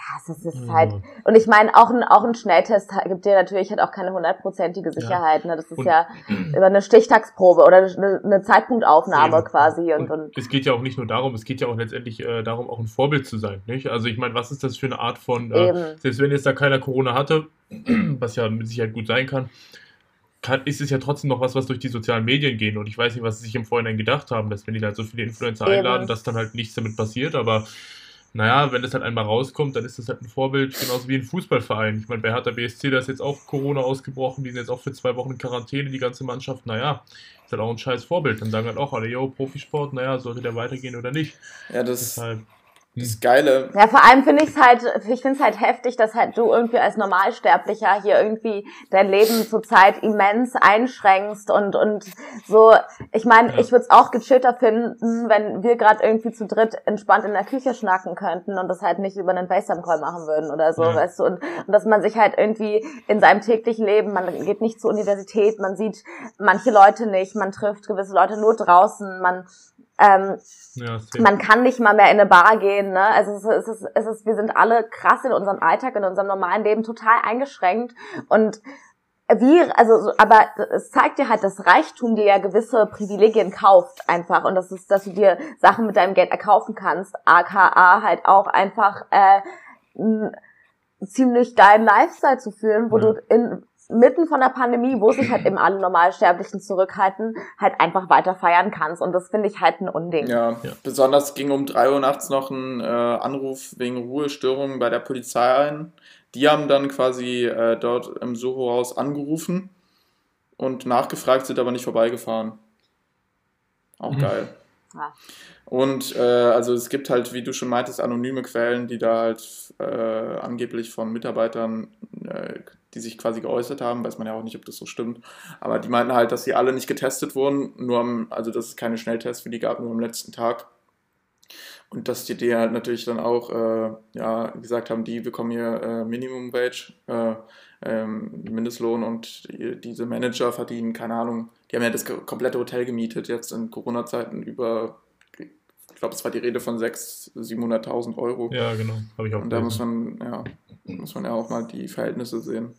ja, es ist mhm. halt, und ich meine, auch ein, auch ein Schnelltest gibt dir natürlich halt auch keine hundertprozentige Sicherheit, ja. ne? Das ist und, ja über eine Stichtagsprobe oder eine, eine Zeitpunktaufnahme eben. quasi. Und, und, und, es geht ja auch nicht nur darum, es geht ja auch letztendlich äh, darum, auch ein Vorbild zu sein, nicht? Also ich meine, was ist das für eine Art von, äh, selbst wenn jetzt da keiner Corona hatte, was ja mit Sicherheit gut sein kann, kann, ist es ja trotzdem noch was, was durch die sozialen Medien geht. Und ich weiß nicht, was sie sich im Vorhinein gedacht haben, dass wenn die da so viele Influencer Eben. einladen, dass dann halt nichts damit passiert. Aber naja, wenn das halt einmal rauskommt, dann ist das halt ein Vorbild, genauso wie ein Fußballverein. Ich meine, bei Hertha BSC, da ist jetzt auch Corona ausgebrochen, die sind jetzt auch für zwei Wochen in Quarantäne, die ganze Mannschaft. Naja, ist halt auch ein scheiß Vorbild. Dann sagen halt auch alle, yo, Profisport, naja, sollte der weitergehen oder nicht. Ja, das Deshalb, das Geile. Ja, vor allem finde ich es halt, ich finde es halt heftig, dass halt du irgendwie als Normalsterblicher hier irgendwie dein Leben zurzeit immens einschränkst und und so. Ich meine, ja. ich würde es auch gechillter finden, wenn wir gerade irgendwie zu dritt entspannt in der Küche schnacken könnten und das halt nicht über einen FaceTime-Call machen würden oder so, ja. weißt du. Und, und dass man sich halt irgendwie in seinem täglichen Leben, man geht nicht zur Universität, man sieht manche Leute nicht, man trifft gewisse Leute nur draußen, man ähm, ja, man kann nicht mal mehr in eine Bar gehen, ne? Also es ist, es ist, es ist, wir sind alle krass in unserem Alltag, in unserem normalen Leben total eingeschränkt und wie, also, aber es zeigt dir halt, dass Reichtum dir ja gewisse Privilegien kauft einfach und das ist, dass du dir Sachen mit deinem Geld erkaufen kannst, aka halt auch einfach äh, ziemlich geilen Lifestyle zu führen, wo ja. du in mitten von der Pandemie, wo sich halt eben alle Normalsterblichen zurückhalten, halt einfach weiter feiern kannst. Und das finde ich halt ein Unding. Ja, ja. besonders ging um drei Uhr nachts noch ein äh, Anruf wegen Ruhestörungen bei der Polizei ein. Die haben dann quasi äh, dort im Soho-Haus angerufen und nachgefragt, sind aber nicht vorbeigefahren. Auch mhm. geil. Ja. Und äh, also es gibt halt, wie du schon meintest, anonyme Quellen, die da halt äh, angeblich von Mitarbeitern äh, die sich quasi geäußert haben, weiß man ja auch nicht, ob das so stimmt, aber die meinten halt, dass sie alle nicht getestet wurden, nur am, also dass es keine Schnelltests für die gab, nur am letzten Tag. Und dass die, die halt natürlich dann auch äh, ja, gesagt haben, die bekommen hier äh, Minimum Wage, äh, ähm, Mindestlohn und die, diese Manager verdienen, keine Ahnung, die haben ja das komplette Hotel gemietet, jetzt in Corona-Zeiten über ich glaube, es war die Rede von 600.000, 700.000 Euro. Ja, genau, habe ich auch. Und da muss man, ja, muss man ja auch mal die Verhältnisse sehen.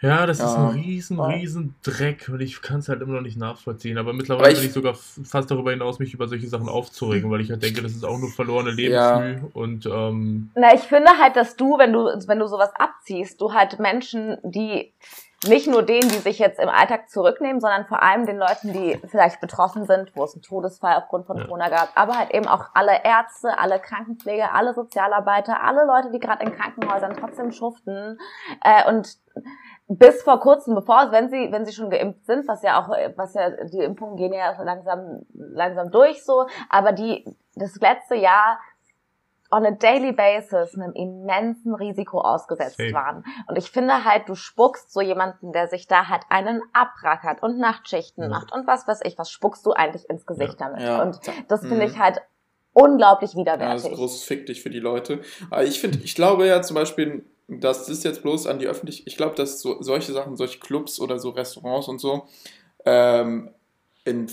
Ja, das ja. ist ein riesen, riesen Dreck und ich kann es halt immer noch nicht nachvollziehen. Aber mittlerweile aber bin ich sogar fast darüber hinaus, mich über solche Sachen aufzuregen, weil ich halt denke, das ist auch nur verlorene Lebensmühe ja. und ähm Na, ich finde halt, dass du, wenn du, wenn du sowas abziehst, du halt Menschen, die nicht nur denen, die sich jetzt im Alltag zurücknehmen, sondern vor allem den Leuten, die vielleicht betroffen sind, wo es einen Todesfall aufgrund von ja. Corona gab, aber halt eben auch alle Ärzte, alle Krankenpfleger, alle Sozialarbeiter, alle Leute, die gerade in Krankenhäusern trotzdem schuften äh, und bis vor kurzem, bevor, wenn sie, wenn sie schon geimpft sind, was ja auch, was ja, die Impfungen gehen ja langsam, langsam durch so, aber die, das letzte Jahr on a daily basis einem immensen Risiko ausgesetzt Safe. waren. Und ich finde halt, du spuckst so jemanden, der sich da halt einen abrackert und Nachtschichten ja. macht und was weiß ich, was spuckst du eigentlich ins Gesicht ja. damit? Ja. Und das finde ich mhm. halt unglaublich widerwärtig. Ja, das ist groß fick dich für die Leute. Aber ich finde, ich glaube ja zum Beispiel, das ist jetzt bloß an die öffentlich, ich glaube, dass so, solche Sachen, solche Clubs oder so Restaurants und so, ähm, in,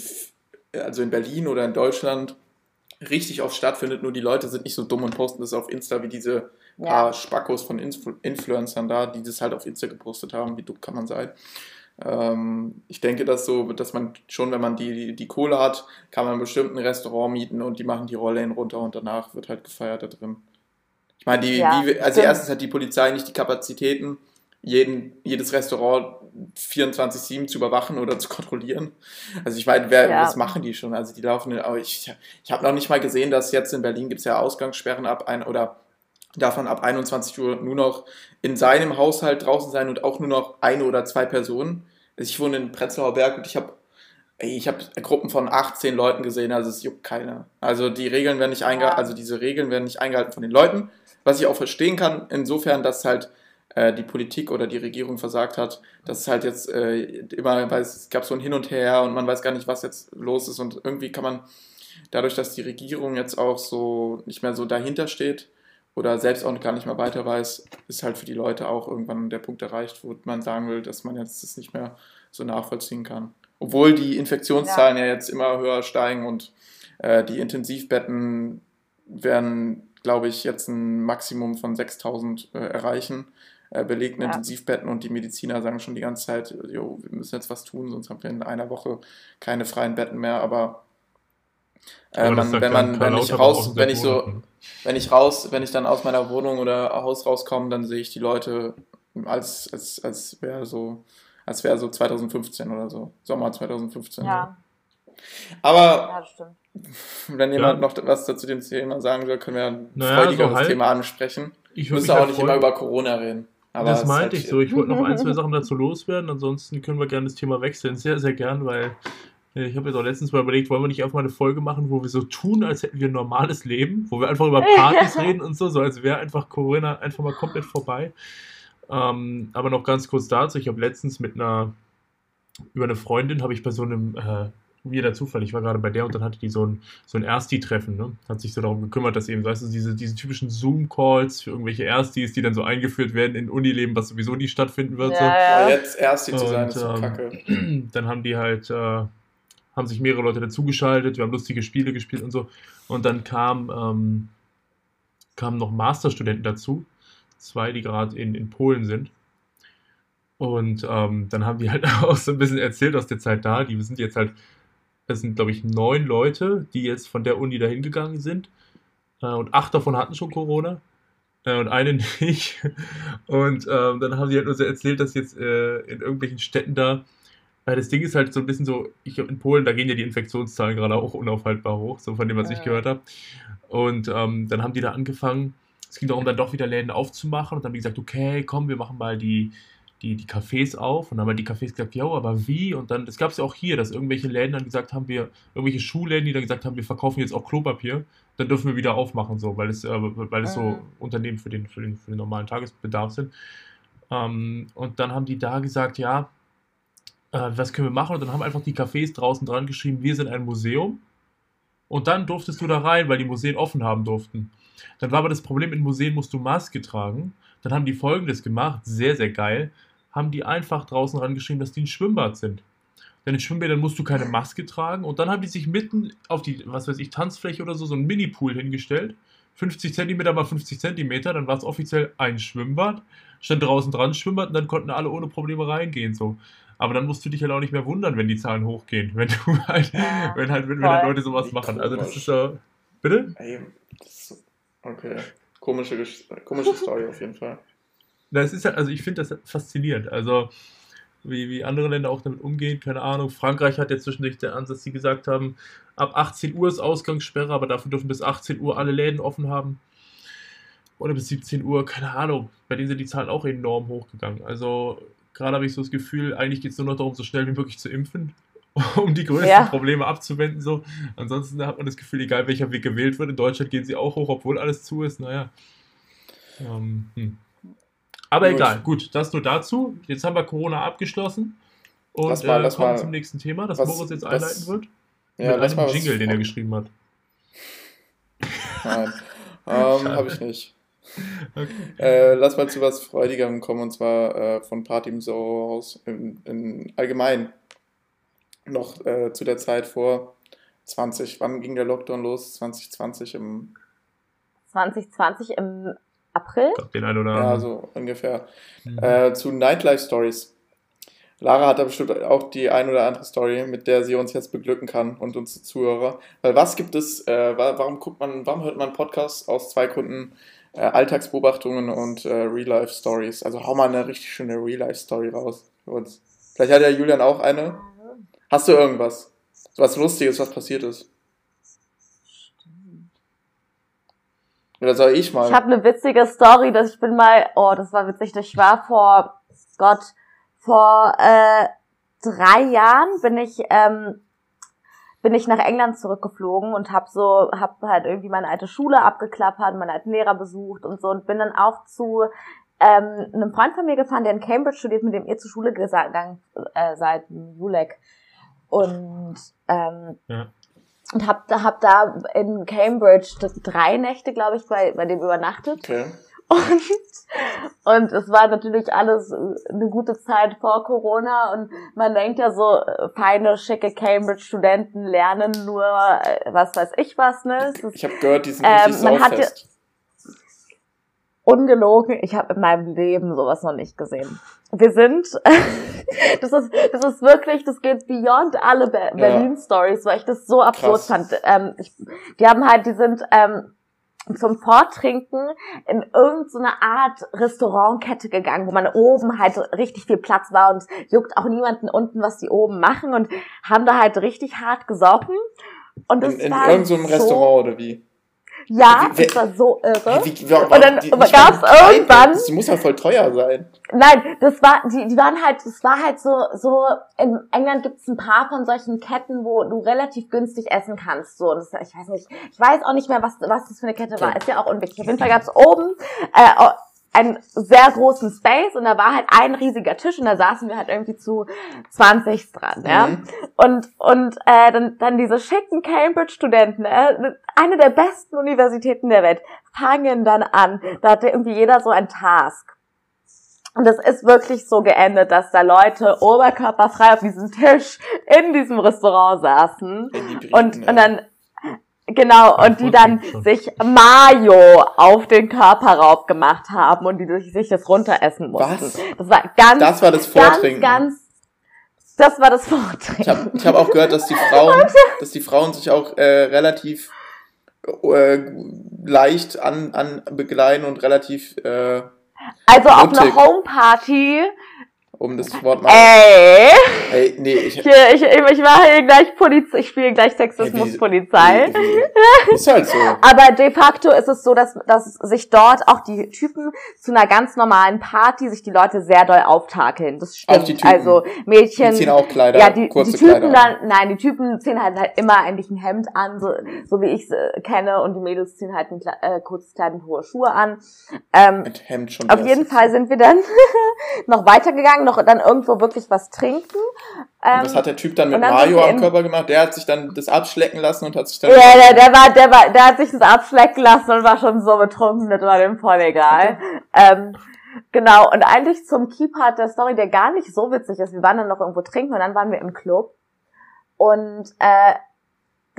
also in Berlin oder in Deutschland richtig oft stattfindet, nur die Leute sind nicht so dumm und posten das auf Insta wie diese Ja. paar Spackos von Influ Influencern da, die das halt auf Insta gepostet haben, wie dumm kann man sein. Ähm, ich denke, dass so, dass man schon, wenn man die, die, die Kohle hat, kann man bestimmt ein Restaurant mieten und die machen die Rollen runter und danach wird halt gefeiert da drin. Ich meine, die, Ja, wie, also stimmt. erstens hat die Polizei nicht die Kapazitäten, jeden, jedes Restaurant 24-7 zu überwachen oder zu kontrollieren. Also ich meine, wer, Ja. was machen die schon? Also die laufen, aber ich, ich habe noch nicht mal gesehen, dass jetzt in Berlin gibt es ja Ausgangssperren ab ein oder davon ab 21 Uhr nur noch in seinem Haushalt draußen sein und auch nur noch eine oder zwei Personen. Also ich wohne in Prenzlauer Berg und ich habe ich habe Gruppen von 18 Leuten gesehen, also es juckt keiner. Also die Regeln werden nicht eingehalten, also diese Regeln werden nicht eingehalten von den Leuten, was ich auch verstehen kann, insofern, dass halt äh, die Politik oder die Regierung versagt hat, dass es halt jetzt äh, immer, weil es gab so ein Hin und Her und man weiß gar nicht, was jetzt los ist. Und irgendwie kann man dadurch, dass die Regierung jetzt auch so nicht mehr so dahinter steht oder selbst auch gar nicht mehr weiter weiß, ist halt für die Leute auch irgendwann der Punkt erreicht, wo man sagen will, dass man jetzt das nicht mehr so nachvollziehen kann. Obwohl die Infektionszahlen ja, jetzt immer höher steigen und äh, die Intensivbetten werden, glaube ich, jetzt ein Maximum von 6000 äh, erreichen, belegten Ja. Intensivbetten und die Mediziner sagen schon die ganze Zeit, jo, wir müssen jetzt was tun, sonst haben wir in einer Woche keine freien Betten mehr, aber äh, man, wenn man, wenn ich raus, wenn ich so, wenn ich raus, wenn ich dann aus meiner Wohnung oder Haus rauskomme, dann sehe ich die Leute als, als, als wäre so, als wäre so 2015 oder so, Sommer 2015. Ja, Aber ja, das stimmt. wenn jemand Ja. noch was dazu dem Thema sagen will, können wir ein Naja, freudigeres so halt- Thema ansprechen. Ich Wir würde müssen mich auch nicht immer über Corona reden. Aber das meinte ich so. Ich wollte noch ein, zwei Sachen dazu loswerden. Ansonsten können wir gerne das Thema wechseln. Sehr, sehr gern, weil äh, ich habe jetzt auch letztens mal überlegt, wollen wir nicht einfach mal eine Folge machen, wo wir so tun, als hätten wir ein normales Leben, wo wir einfach über Partys reden und so, so als wäre einfach Corona einfach mal komplett vorbei. Ähm, aber noch ganz kurz dazu. Ich habe letztens mit einer, über eine Freundin, habe ich bei so einem, äh, wieder Zufall, ich war gerade bei der und dann hatte die so ein, so ein Ersti-Treffen, ne? Hat sich so darum gekümmert, dass eben, weißt du, diese, diese typischen Zoom-Calls für irgendwelche Erstis, die dann so eingeführt werden in Unileben, was sowieso nie stattfinden wird. so. Ja, Ja, ja. jetzt erst die zu sein, Und, ist so ähm, kacke. dann haben die halt, äh, haben sich mehrere Leute dazugeschaltet, wir haben lustige Spiele gespielt und so. Und dann kam, ähm, kamen noch Masterstudenten dazu, zwei, die gerade in, in Polen sind. Und ähm, dann haben die halt auch so ein bisschen erzählt aus der Zeit da. Die sind jetzt halt, es sind, glaube ich, neun Leute, die jetzt von der Uni dahin gegangen sind. Äh, und acht davon hatten schon Corona. Äh, und eine nicht. Und ähm, dann haben die halt nur so erzählt, dass jetzt äh, in irgendwelchen Städten da ja, das Ding ist halt so ein bisschen so, ich glaube, in Polen, da gehen ja die Infektionszahlen gerade auch unaufhaltbar hoch, so von dem, was ich gehört habe. Und ähm, dann haben die da angefangen, es ging darum, dann doch wieder Läden aufzumachen und dann haben die gesagt, okay, komm, wir machen mal die, die, die Cafés auf. Und dann haben halt die Cafés gesagt, ja, aber wie? Und dann, das gab es ja auch hier, dass irgendwelche Läden dann gesagt haben, wir, irgendwelche Schuhläden, die dann gesagt haben, wir verkaufen jetzt auch Klopapier, dann dürfen wir wieder aufmachen, so, weil es, äh, weil es Mhm. so Unternehmen für den, für, den, für den normalen Tagesbedarf sind. Ähm, und dann haben die da gesagt, ja, äh, was können wir machen? Und dann haben einfach die Cafés draußen dran geschrieben, wir sind ein Museum. Und dann durftest du da rein, weil die Museen offen haben durften. Dann war aber das Problem, in Museen musst du Maske tragen. Dann haben die folgendes gemacht, sehr, sehr geil, haben die einfach draußen rangeschrieben, dass die ein Schwimmbad sind. Denn in Schwimmbädern musst du keine Maske tragen. Und dann haben die sich mitten auf die, was weiß ich, Tanzfläche oder so, so einen Mini-Pool hingestellt. 50 Zentimeter mal 50 Zentimeter, dann war es offiziell ein Schwimmbad. Stand draußen dran Schwimmbad und dann konnten alle ohne Probleme reingehen. So. Aber dann musst du dich halt auch nicht mehr wundern, wenn die Zahlen hochgehen. Wenn du halt, Ja, wenn halt, wenn, wenn halt. Leute sowas machen. Also das ist so. Bitte? Ey, das ist, okay. Komische, komische Story auf jeden Fall. Das ist halt, also ich finde das faszinierend. Also, wie, wie andere Länder auch damit umgehen, keine Ahnung. Frankreich hat jetzt zwischendurch der Ansatz, die gesagt haben, ab 18 Uhr ist Ausgangssperre, aber dafür dürfen bis 18 Uhr alle Läden offen haben. Oder bis 17 Uhr, keine Ahnung. Bei denen sind die Zahlen auch enorm hochgegangen. Also, gerade habe ich so das Gefühl, eigentlich geht es nur noch darum, so schnell wie möglich zu impfen, um die größten Ja. Probleme abzuwenden. So. Ansonsten hat man das Gefühl, egal welcher Weg gewählt wird, in Deutschland gehen sie auch hoch, obwohl alles zu ist. Naja. Ähm, hm. Aber Gut. egal, gut, das nur dazu. Jetzt haben wir Corona abgeschlossen und Lass mal- äh, lass kommen mal- zum nächsten Thema, das was- Moritz jetzt einleiten wird. Ja, mit einem Jingle, den er geschrieben hat. Nein, ähm, habe ich nicht. Äh, lass mal zu was Freudigem kommen und zwar äh, von Party im Soho-Haus in, in allgemein noch äh, zu der Zeit vor 20. Wann ging der Lockdown los? 2020 im 2020 im April. Den einen oder Ja, anderen. so ungefähr. Mhm. Äh, zu Nightlife Stories. Lara hat da bestimmt auch die ein oder andere Story, mit der sie uns jetzt beglücken kann und unsere Zuhörer. Weil was gibt es, äh, wa- warum guckt man, warum hört man Podcasts aus zwei Gründen? Äh, Alltagsbeobachtungen und äh, Real-Life-Stories. Also hau mal eine richtig schöne Real-Life-Story raus für uns. Vielleicht hat ja Julian auch eine. Hast du irgendwas? So was Lustiges, was passiert ist? Oder soll ich mal? Ich habe eine witzige Story, dass ich bin mal, oh, das war witzig, ich war vor, Gott, vor äh, drei Jahren bin ich ähm, bin ich nach England zurückgeflogen und habe so hab halt irgendwie meine alte Schule abgeklappert, meine alten Lehrer besucht und so und bin dann auch zu ähm, einem Freund von mir gefahren, der in Cambridge studiert, mit dem ihr zur Schule gegangen äh, seid, Julek. Und ähm, Ja. Und hab da hab da in Cambridge drei Nächte, glaube ich, bei, bei dem übernachtet. okay. Und, und es war natürlich alles eine gute Zeit vor Corona und man denkt ja so, feine, schicke Cambridge-Studenten lernen nur, äh, was weiß ich was, ne? Ist Ich habe gehört, die sind Ähm, richtig man hat ja- ungelogen, ich habe in meinem Leben sowas noch nicht gesehen. Wir sind, das ist, das ist wirklich, das geht beyond alle Be Berlin-Stories, weil ich das so absurd Krass. fand. Ähm, ich, die haben halt, die sind ähm, zum Vortrinken in irgendeine Art Restaurantkette gegangen, wo man oben halt richtig viel Platz war und juckt auch niemanden unten, was die oben machen und haben da halt richtig hart gesoffen. Und das In, in war irgendeinem so, Restaurant oder wie? Ja, Wie- das war so irre. Wie, wie, Und dann nicht mal- irgendwann- Das muss ja voll teuer sein. Nein, das war, die, die waren halt, das war halt so, so, in England gibt's ein paar von solchen Ketten, wo du relativ günstig essen kannst, so, und das, ich weiß nicht, ich weiß auch nicht mehr, was, was das für eine Kette war, ist ja auch unwichtig. Auf jeden Fall gab's oben, äh, einen sehr großen Space und da war halt ein riesiger Tisch und da saßen wir halt irgendwie zu 20 dran, ja. Mhm. Und, und äh, dann, dann diese schicken Cambridge-Studenten, äh, eine der besten Universitäten der Welt, fangen dann an. Da hatte irgendwie jeder so ein Task. Und es ist wirklich so geendet, dass da Leute oberkörperfrei auf diesem Tisch in diesem Restaurant saßen. Briten, Und, und dann, genau, und die dann sich Mayo auf den Körperraub gemacht haben und die sich das runteressen mussten. Was? Das war ganz, Das war das ganz, Vortrinken. ganz, das war das Vortrinken. Ich habe ich hab auch gehört, dass die Frauen, dass die Frauen sich auch äh, relativ äh, leicht an, an begleiten und relativ, äh, Also auf einer Homeparty, um das Wort mal. ey, Ey, nee, ich. hier, ich, ich mache hier gleich Polizei, ich spiele gleich Sexismus-Polizei. Wie, ist halt so. Aber de facto ist es so, dass, dass sich dort auch die Typen zu einer ganz normalen Party sich die Leute sehr doll auftakeln. Das stimmt. Auch die Typen. Also Mädchen. Die ziehen auch Kleider, ja, die, kurze die Typen Kleider. dann, nein, die Typen ziehen halt, halt immer eigentlich ein Hemd an, so, so wie ich es äh, kenne, und die Mädels ziehen halt ein äh, kurzes Kleid und hohe Schuhe an. Ähm, Mit Hemd schon. auf jeden. Fall sind wir dann noch weitergegangen, noch dann irgendwo wirklich was trinken. Ähm, das hat der Typ dann mit und dann wir am Körper gemacht. Der hat sich dann das abschlecken lassen und hat sich dann. Ja, der, der war, der war, der hat sich das abschlecken lassen und war schon so betrunken, das war dem voll egal. Ähm, genau, und eigentlich zum Key Part der Story, der gar nicht so witzig ist. Wir waren dann noch irgendwo trinken und dann waren wir im Club. Und äh,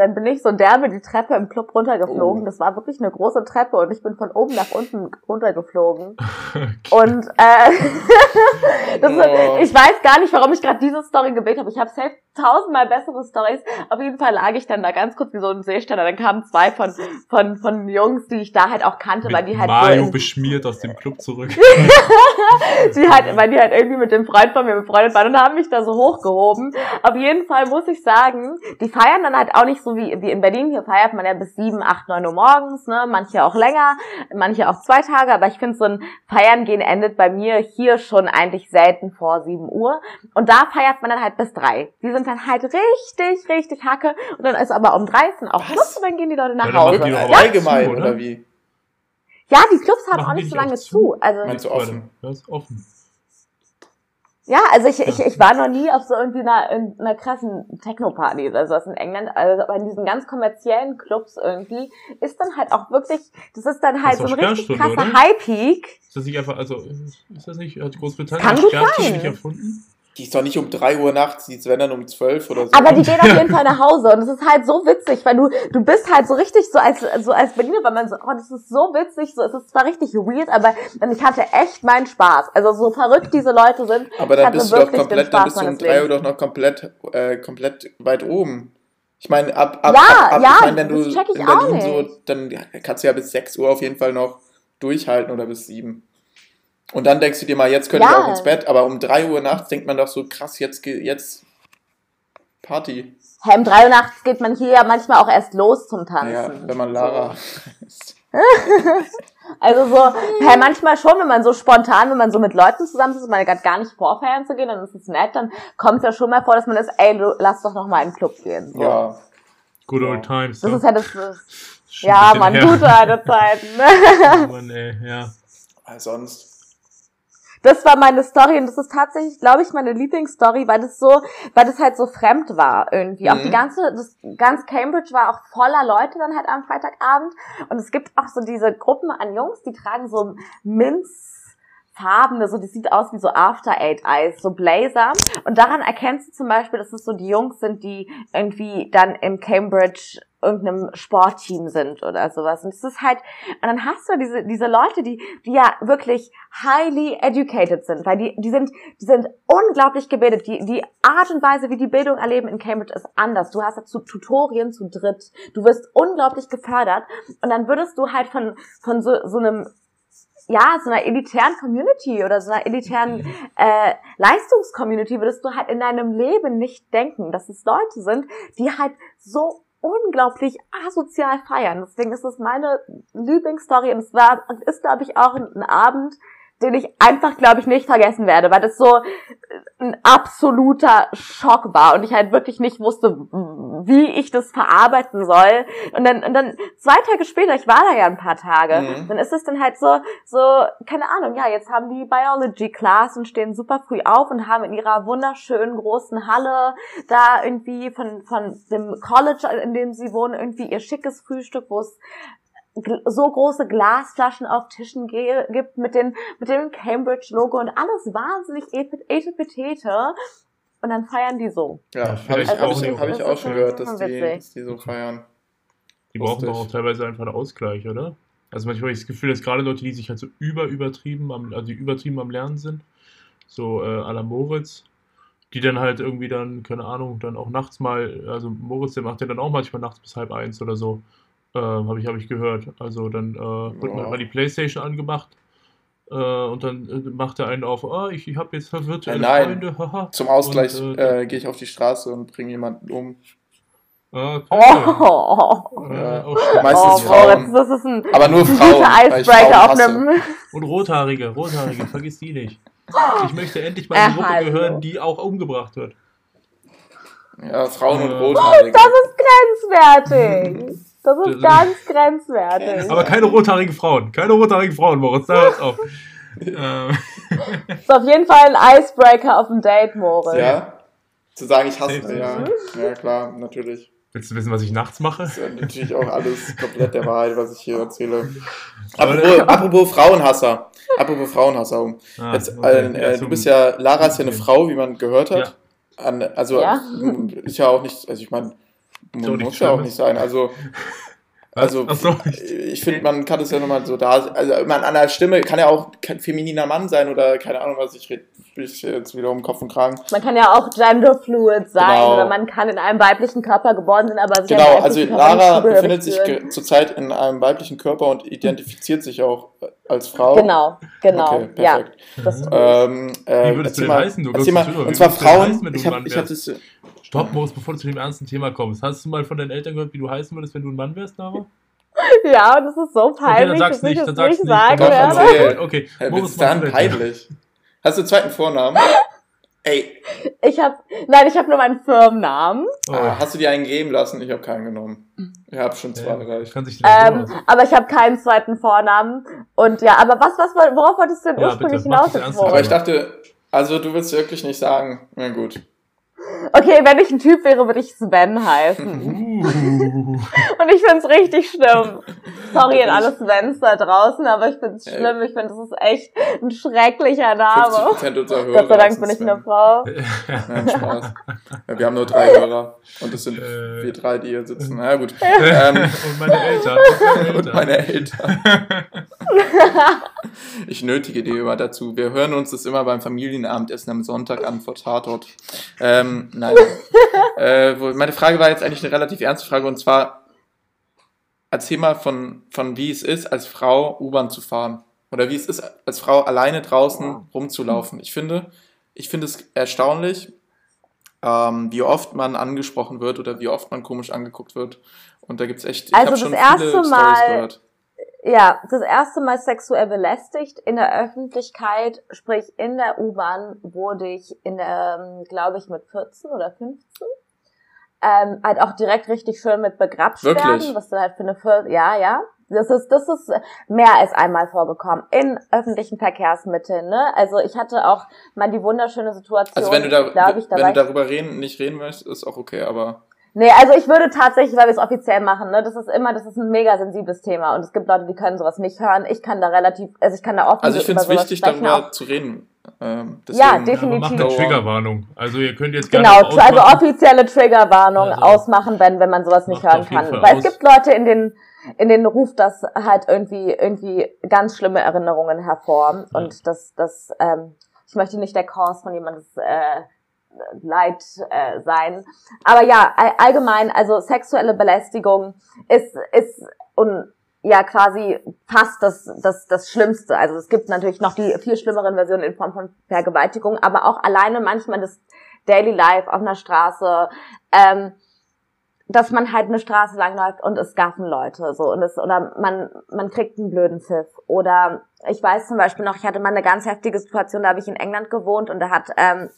dann bin ich so derbe die Treppe im Club runtergeflogen. Oh. Das war wirklich eine große Treppe und ich bin von oben nach unten runtergeflogen. Okay. Und äh, das, Oh. ich weiß gar nicht, warum ich gerade diese Story gewählt habe. Ich habe selbst tausendmal bessere Stories. Auf jeden Fall lag ich dann da ganz kurz wie so ein Seeständer. Dann kamen zwei von von von Jungs, die ich da halt auch kannte, weil die Mit halt Mayo so beschmiert aus dem Club zurück. die halt, weil die halt irgendwie mit dem Freund von mir befreundet waren und haben mich da so hochgehoben. Auf jeden Fall muss ich sagen, die feiern dann halt auch nicht so wie, wie in Berlin. Hier feiert man ja bis sieben, acht, neun Uhr morgens, ne? Manche auch länger, manche auch zwei Tage. Aber ich finde, so ein Feiern gehen endet bei mir hier schon eigentlich selten vor sieben Uhr. Und da feiert man dann halt bis drei. Die sind dann halt richtig, richtig Hacke. Und dann ist aber um 13 auch? Schluss und dann gehen die Leute nach Ja, Hause. aber allgemein, oder? oder? wie? Ja, die Clubs haben Machen auch nicht so lange zu. zu? Also Meinst du offen? Ja, ist offen. Ja, also ich, ich, ich war noch nie auf so irgendwie einer, in einer krassen Techno-Party oder sowas in England. Also aber in diesen ganz kommerziellen Clubs irgendwie ist dann halt auch wirklich, das ist dann halt Das so ist ein richtig krasser? High-Peak. Ist das nicht einfach, also, ist das nicht, hat Großbritannien Kann Sperrstunde sein. nicht erfunden? Die ist doch nicht um 3 Uhr nachts, die ist wenn dann um 12 oder so. Aber die gehen auf jeden Fall nach Hause und es ist halt so witzig, weil du, du bist halt so richtig so als, so als Berliner, weil man so, oh, das ist so witzig, so, es ist zwar richtig weird, aber ich hatte echt meinen Spaß. Also so verrückt diese Leute sind. Aber dann bist du doch komplett, dann bist du um meines 3 Uhr doch noch komplett, äh, komplett weit oben. Ich meine, ab, ab, Ja, ab, ab ja, ich meine, wenn du in Berlin so, dann kannst du ja bis 6 Uhr auf jeden Fall noch durchhalten oder bis 7. Und dann denkst du dir mal, jetzt könnte ich Ja. auch ins Bett, aber um 3 Uhr nachts denkt man doch so, krass, jetzt, jetzt Party. Hey, um drei Uhr nachts geht man hier ja manchmal auch erst los zum Tanzen. Ja, wenn man Lara ist. Also so, hey, manchmal schon, wenn man so spontan, wenn man so mit Leuten zusammen ist, man gerade gar nicht vorfeiern zu gehen, dann ist es nett, dann kommt es ja schon mal vor, dass man ist, ey, du, lass doch noch mal in den Club gehen. So. Ja, Good old times. Das so. ist ja das, das ja, man, gute alte Zeiten. Ne? Oh Mann, ey, ja. weil sonst. Das war meine Story und das ist tatsächlich, glaube ich, meine Lieblingsstory, weil das so, weil das halt so fremd war irgendwie. Auch Mhm. die ganze, das ganz Cambridge war auch voller Leute dann halt am Freitagabend und es gibt auch so diese Gruppen an Jungs, die tragen so Minzfarbene, so das sieht aus wie so After Eight Eyes, so Blazer und daran erkennst du zum Beispiel, dass es so die Jungs sind, die irgendwie dann im Cambridge irgendeinem Sportteam sind oder sowas. Und es ist halt, und dann hast du diese, diese Leute, die, die ja wirklich highly educated sind, weil die, die sind, die sind unglaublich gebildet. Die, die Art und Weise, wie die Bildung erleben in Cambridge ist anders. Du hast dazu Tutorien zu dritt. Du wirst unglaublich gefördert. Und dann würdest du halt von, von so, so einem ja, so einer elitären Community oder so einer elitären äh, Leistungscommunity würdest du halt in deinem Leben nicht denken, dass es Leute sind, die halt so unglaublich asozial feiern. Deswegen ist es meine Lieblingsstory und es war und ist, glaube ich, auch ein Abend, den ich einfach, glaube ich, nicht vergessen werde, weil das so äh, ein absoluter Schock war und ich halt wirklich nicht wusste, wie ich das verarbeiten soll. Und dann, und dann zwei Tage später, ich war da ja ein paar Tage, Mhm. dann ist es dann halt so, so, keine Ahnung, ja, jetzt haben die Biology Class und stehen super früh auf und haben in ihrer wunderschönen großen Halle da irgendwie von, von dem College, in dem sie wohnen, irgendwie ihr schickes Frühstück, wo es so große Glasflaschen auf Tischen gibt mit den mit dem Cambridge Logo und alles wahnsinnig ep- etepetete und dann feiern die so. Ja, Ja, habe ich, hab auch hab ich auch schon gehört, dass die, dass die so feiern. Die brauchen doch auch teilweise einfach einen Ausgleich, oder? Also manchmal habe ich das Gefühl, dass gerade Leute, die sich halt so über übertrieben am, also die übertrieben am Lernen sind, so äh, à la Moritz, die dann halt irgendwie dann, keine Ahnung, dann auch nachts mal, also Moritz, der macht ja dann auch manchmal nachts bis halb eins oder so, äh, habe ich, hab ich gehört. Also dann äh, wird Ja. mal die Playstation angemacht äh, und dann äh, macht er einen auf, ah, ich, ich habe jetzt virtuelle Äh, nein. Freunde, haha. Zum Ausgleich äh, äh, gehe ich auf die Straße und bringe jemanden um. Ah, okay. Oh, Ja. Meistens oh Frauen. Das ist ein, Aber nur Frauen. Icebreaker auf einem. Und Rothaarige, Rothaarige, vergiss die nicht. Ich möchte endlich mal in eine Gruppe gehören, die auch umgebracht wird. Ja, Frauen und. Rothaarige. Das ist grenzwertig. Das ist ganz grenzwertig. Aber keine rothaarigen Frauen. Keine rothaarigen Frauen, Moritz. Da hört's auf. Ähm, ist auf jeden Fall ein Icebreaker auf dem Date, Moritz. Ja? Zu sagen, ich hasse Safe. ja. Ja, klar, natürlich. willst du wissen, was ich nachts mache? Das ist ja natürlich auch alles komplett der Wahrheit, was ich hier erzähle. Aber- Apropos, apropos Frauenhasser. Apropos Frauenhasser. Ah, Jetzt, okay. äh, äh, du bist ja, Lara ist ja eine Frau, wie man gehört hat. Ja. An, also Ja. ist ja auch nicht, also ich meine, Auch muss ja auch nicht sein. Also, also so. ich finde, man kann es ja nochmal so da, also man an der Stimme kann ja auch kein femininer Mann sein oder keine Ahnung, was ich rede, ich jetzt wieder um Kopf und Kragen. Man kann ja auch genderfluid sein Genau. oder man kann in einem weiblichen Körper geboren sein, aber sich Genau, also Lara befindet sich zurzeit in einem weiblichen Körper und identifiziert sich auch als Frau. Genau, genau. Okay, ja, perfekt. das Ähm, äh, Wie würdest du denn mal, heißen? Du mal, und zwar Frauen, heißen, ich habe hab das, Stopp, Moritz, bevor du zu dem ernsten Thema kommst. Hast du mal von deinen Eltern gehört, wie du heißen würdest, wenn du ein Mann wärst, Lara? ja, und das ist so Okay, dann peinlich, sag's nicht, dann sag's nicht nicht. sagen Doch, erzähl. Okay, Hä, Moritz, dann peinlich. Hast du einen zweiten Vornamen? Ey, Ich habe, nein, ich habe nur meinen Firmennamen. Oh, äh, hast du dir einen geben lassen? Ich habe keinen genommen. Ich habe schon zwei ja, erreicht. kann sich den Ähm, aber ich habe keinen zweiten Vornamen. Und ja, aber was, was, worauf wolltest du denn Ja, ursprünglich bitte, hinaus das jetzt, ernst. Aber ich dachte, also du willst wirklich nicht sagen. Na gut. Okay, wenn ich ein Typ wäre, würde ich Sven heißen. Uh. Und ich find's richtig schlimm. Sorry an alle Svens da draußen, aber ich find's Ey. schlimm. Ich finde, das ist echt ein schrecklicher Name. 50% unserer Hörer. Gott sei Dank bin ich eine Frau. Nein, Spaß. Ja, wir haben nur drei Hörer. Und es sind Äh. wir drei, die hier sitzen. Na ja, gut. Ähm, Und meine Eltern. Und meine und Eltern. meine Eltern. Ich nötige die immer dazu. Wir hören uns das immer beim Familienabendessen am Sonntag an vor Tatort. Ähm, nein. äh, meine Frage war jetzt eigentlich eine relativ ernste Frage und zwar erzähl mal von, von wie es ist, als Frau U-Bahn zu fahren. Oder wie es ist, als Frau alleine draußen rumzulaufen. Ich finde, ich finde es erstaunlich, ähm, wie oft man angesprochen wird oder wie oft man komisch angeguckt wird. Und da gibt es echt, ich Also das schon erste Mal- gehört. Ja, das erste Mal sexuell belästigt in der Öffentlichkeit, sprich in der U-Bahn, wurde ich in der, glaube ich, mit 14 oder 15. Ähm, halt auch direkt richtig schön mit begrapscht Wirklich? werden, was dann halt für eine, Vier- ja, ja. Das ist, das ist mehr als einmal vorgekommen in öffentlichen Verkehrsmitteln, ne? Also ich hatte auch mal die wunderschöne Situation, Also wenn du, da, da wenn du darüber reden, nicht reden möchtest, ist auch okay, aber Nee, also ich würde tatsächlich, weil wir es offiziell machen, ne, das ist immer, das ist ein mega sensibles Thema und es gibt Leute, die können sowas nicht hören. Ich kann da relativ, also ich kann da offen also ich finde es wichtig, sprechen, darüber auch- zu reden. Ähm, Ja, deswegen- definitiv. Aber mach eine. Triggerwarnung. Also ihr könnt jetzt gerne Genau, ausmachen. also offizielle Triggerwarnung Also, ausmachen, wenn, wenn man sowas nicht macht hören kann. Fall Weil aus. es gibt Leute, in denen, in denen ruft das halt irgendwie, irgendwie ganz schlimme Erinnerungen hervor. Ja. Und das, das, ähm, ich möchte nicht der Cause von jemandes äh, Leid äh, sein. Aber ja, all, allgemein, also sexuelle Belästigung ist, ist und ja quasi fast das, das, das Schlimmste. Also es gibt natürlich noch die viel schlimmeren Versionen in Form von Vergewaltigung, aber auch alleine manchmal das Daily Life auf einer Straße, ähm, dass man halt eine Straße lang läuft und es gaffen Leute so und es oder man man kriegt einen blöden Pfiff oder ich weiß zum Beispiel noch ich hatte mal eine ganz heftige Situation da habe ich in England gewohnt und da hat ähm,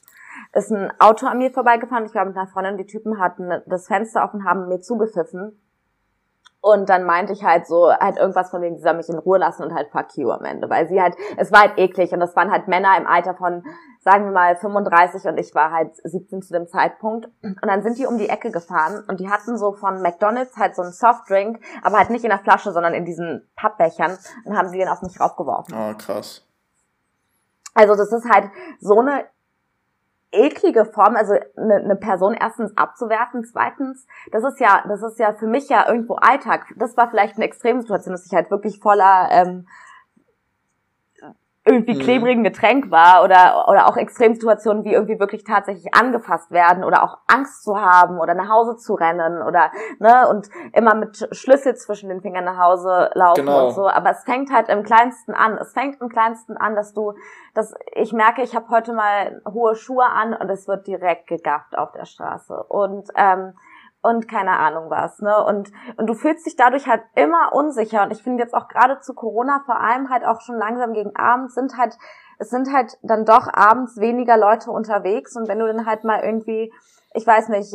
ist ein Auto an mir vorbeigefahren ich war mit einer Freundin die Typen hatten das Fenster offen haben mir zugepfiffen und dann meinte ich halt so, halt irgendwas von denen, sie soll mich in Ruhe lassen und halt fuck you am Ende. Weil sie halt, es war halt eklig und das waren halt Männer im Alter von, sagen wir mal, 35 und ich war halt 17 zu dem Zeitpunkt. Und dann sind die um die Ecke gefahren und die hatten so von McDonalds halt so einen Softdrink, aber halt nicht in der Flasche, sondern in diesen Pappbechern und haben sie den auf mich raufgeworfen. Oh, krass. Also das ist halt so eine eklige Form, also eine, eine Person erstens abzuwerten, zweitens, das ist ja, das ist ja für mich ja irgendwo Alltag. Das war vielleicht eine Extremsituation, dass ich halt wirklich voller ähm, irgendwie Mhm. klebrigen Getränk war oder oder auch Extremsituationen wie irgendwie wirklich tatsächlich angefasst werden oder auch Angst zu haben oder nach Hause zu rennen oder ne und immer mit Schlüssel zwischen den Fingern nach Hause laufen Genau. und so aber es fängt halt im kleinsten an es fängt im kleinsten an dass du dass ich merke ich habe heute mal hohe Schuhe an und es wird direkt gegafft auf der Straße und ähm, und keine Ahnung was, ne? Und, und du fühlst dich dadurch halt immer unsicher. Und ich finde jetzt auch gerade zu Corona vor allem halt auch schon langsam gegen abends sind halt, es sind halt dann doch abends weniger Leute unterwegs. Und wenn du dann halt mal irgendwie, ich weiß nicht,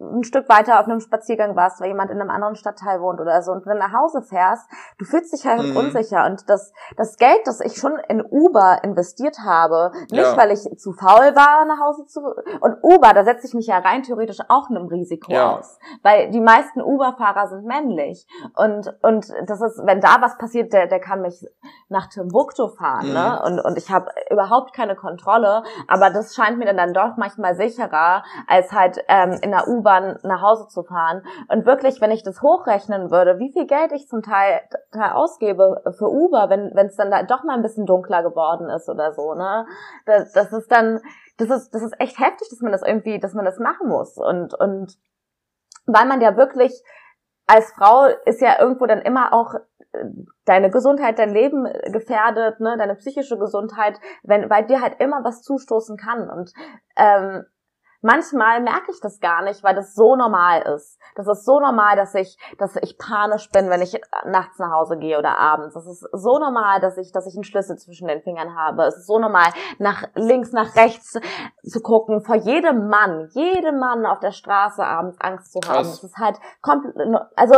ein Stück weiter auf einem Spaziergang warst, weil jemand in einem anderen Stadtteil wohnt oder so und dann nach Hause fährst, du fühlst dich halt Mhm. unsicher. Und das, das Geld, das ich schon in Uber investiert habe, nicht Ja. weil ich zu faul war, nach Hause zu, und Uber, da setze ich mich ja rein theoretisch auch einem Risiko Ja. aus. Weil die meisten Uber-Fahrer sind männlich. Und, und das ist, wenn da was passiert, der, der kann mich nach Timbuktu fahren, Mhm. ne? Und, und ich habe überhaupt keine Kontrolle. Aber das scheint mir dann, dann doch manchmal sicherer, als halt ähm, in der U-Bahn nach Hause zu fahren. Und wirklich, wenn ich das hochrechnen würde, wie viel Geld ich zum Teil, Teil ausgebe für Uber, wenn es dann da doch mal ein bisschen dunkler geworden ist oder so, ne? Das, das ist dann, das ist, das ist echt heftig, dass man das irgendwie, dass man das machen muss. Und, und weil man ja wirklich als Frau ist ja irgendwo dann immer auch äh, deine Gesundheit, dein Leben gefährdet, ne, deine psychische Gesundheit, wenn, weil dir halt immer was zustoßen kann. Und ähm, manchmal merke ich das gar nicht, weil das so normal ist. Das ist so normal, dass ich, dass ich panisch bin, wenn ich nachts nach Hause gehe oder abends. Das ist so normal, dass ich, dass ich einen Schlüssel zwischen den Fingern habe. Es ist so normal, nach links, nach rechts zu gucken, vor jedem Mann, jedem Mann auf der Straße abends Angst zu haben. Krass. Das ist halt komplett, also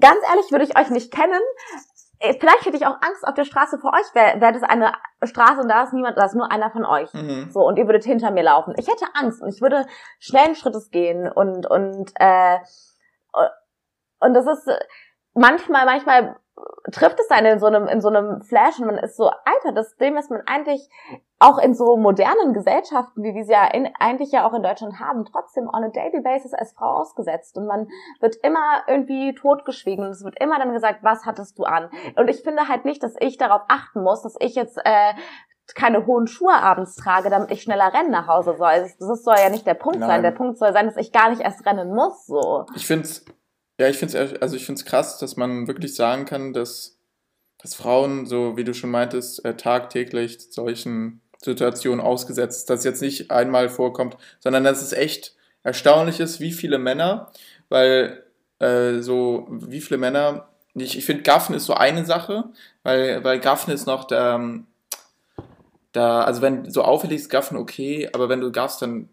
ganz ehrlich würde ich euch nicht kennen, äh, vielleicht hätte ich auch Angst auf der Straße vor euch, wäre wär das eine Straße und da ist niemand, da ist nur einer von euch. Mhm. So, und ihr würdet hinter mir laufen. Ich hätte Angst und ich würde schnellen Schrittes gehen und, und, äh, und das ist äh, manchmal, manchmal trifft es einen in so einem, in so einem Flash und man ist so, Alter, das Ding ist man eigentlich auch in so modernen Gesellschaften, wie wir sie ja in, eigentlich ja auch in Deutschland haben, trotzdem on a daily basis als Frau ausgesetzt. Und man wird immer irgendwie totgeschwiegen und es wird immer dann gesagt, was hattest du an? Und ich finde halt nicht, dass ich darauf achten muss, dass ich jetzt äh, keine hohen Schuhe abends trage, damit ich schneller rennen nach Hause soll. Das soll ja nicht der Punkt Nein. sein. Der Punkt soll sein, dass ich gar nicht erst rennen muss. So. Ich finde es, ja, ich finde es, also krass, dass man wirklich sagen kann, dass, dass Frauen, so wie du schon meintest, äh, tagtäglich solchen Situationen ausgesetzt, ist, dass es jetzt nicht einmal vorkommt, sondern dass es echt erstaunlich ist, wie viele Männer, weil äh, so, wie viele Männer, ich, ich finde, Gaffen ist so eine Sache, weil, weil Gaffen ist noch der, ähm, da, also wenn so auffällig ist Gaffen okay, aber wenn du gaffst, dann,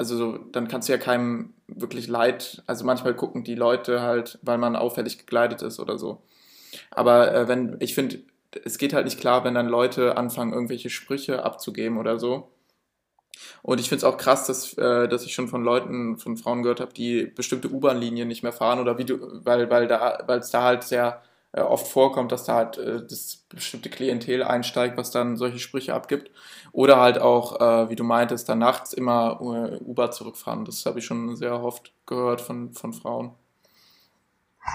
also so, dann kannst du ja keinem wirklich leid, also manchmal gucken die Leute halt, weil man auffällig gekleidet ist oder so. Aber äh, wenn, ich finde, es geht halt nicht klar, wenn dann Leute anfangen, irgendwelche Sprüche abzugeben oder so. Und ich finde es auch krass, dass, äh, dass ich schon von Leuten, von Frauen gehört habe, die bestimmte U-Bahn-Linien nicht mehr fahren oder wie du, weil, weil da, weil es da halt sehr äh, oft vorkommt, dass da halt äh, das bestimmte Klientel einsteigt, was dann solche Sprüche abgibt. Oder halt auch, äh, wie du meintest, dann nachts immer äh, Uber zurückfahren. Das habe ich schon sehr oft gehört von, von Frauen.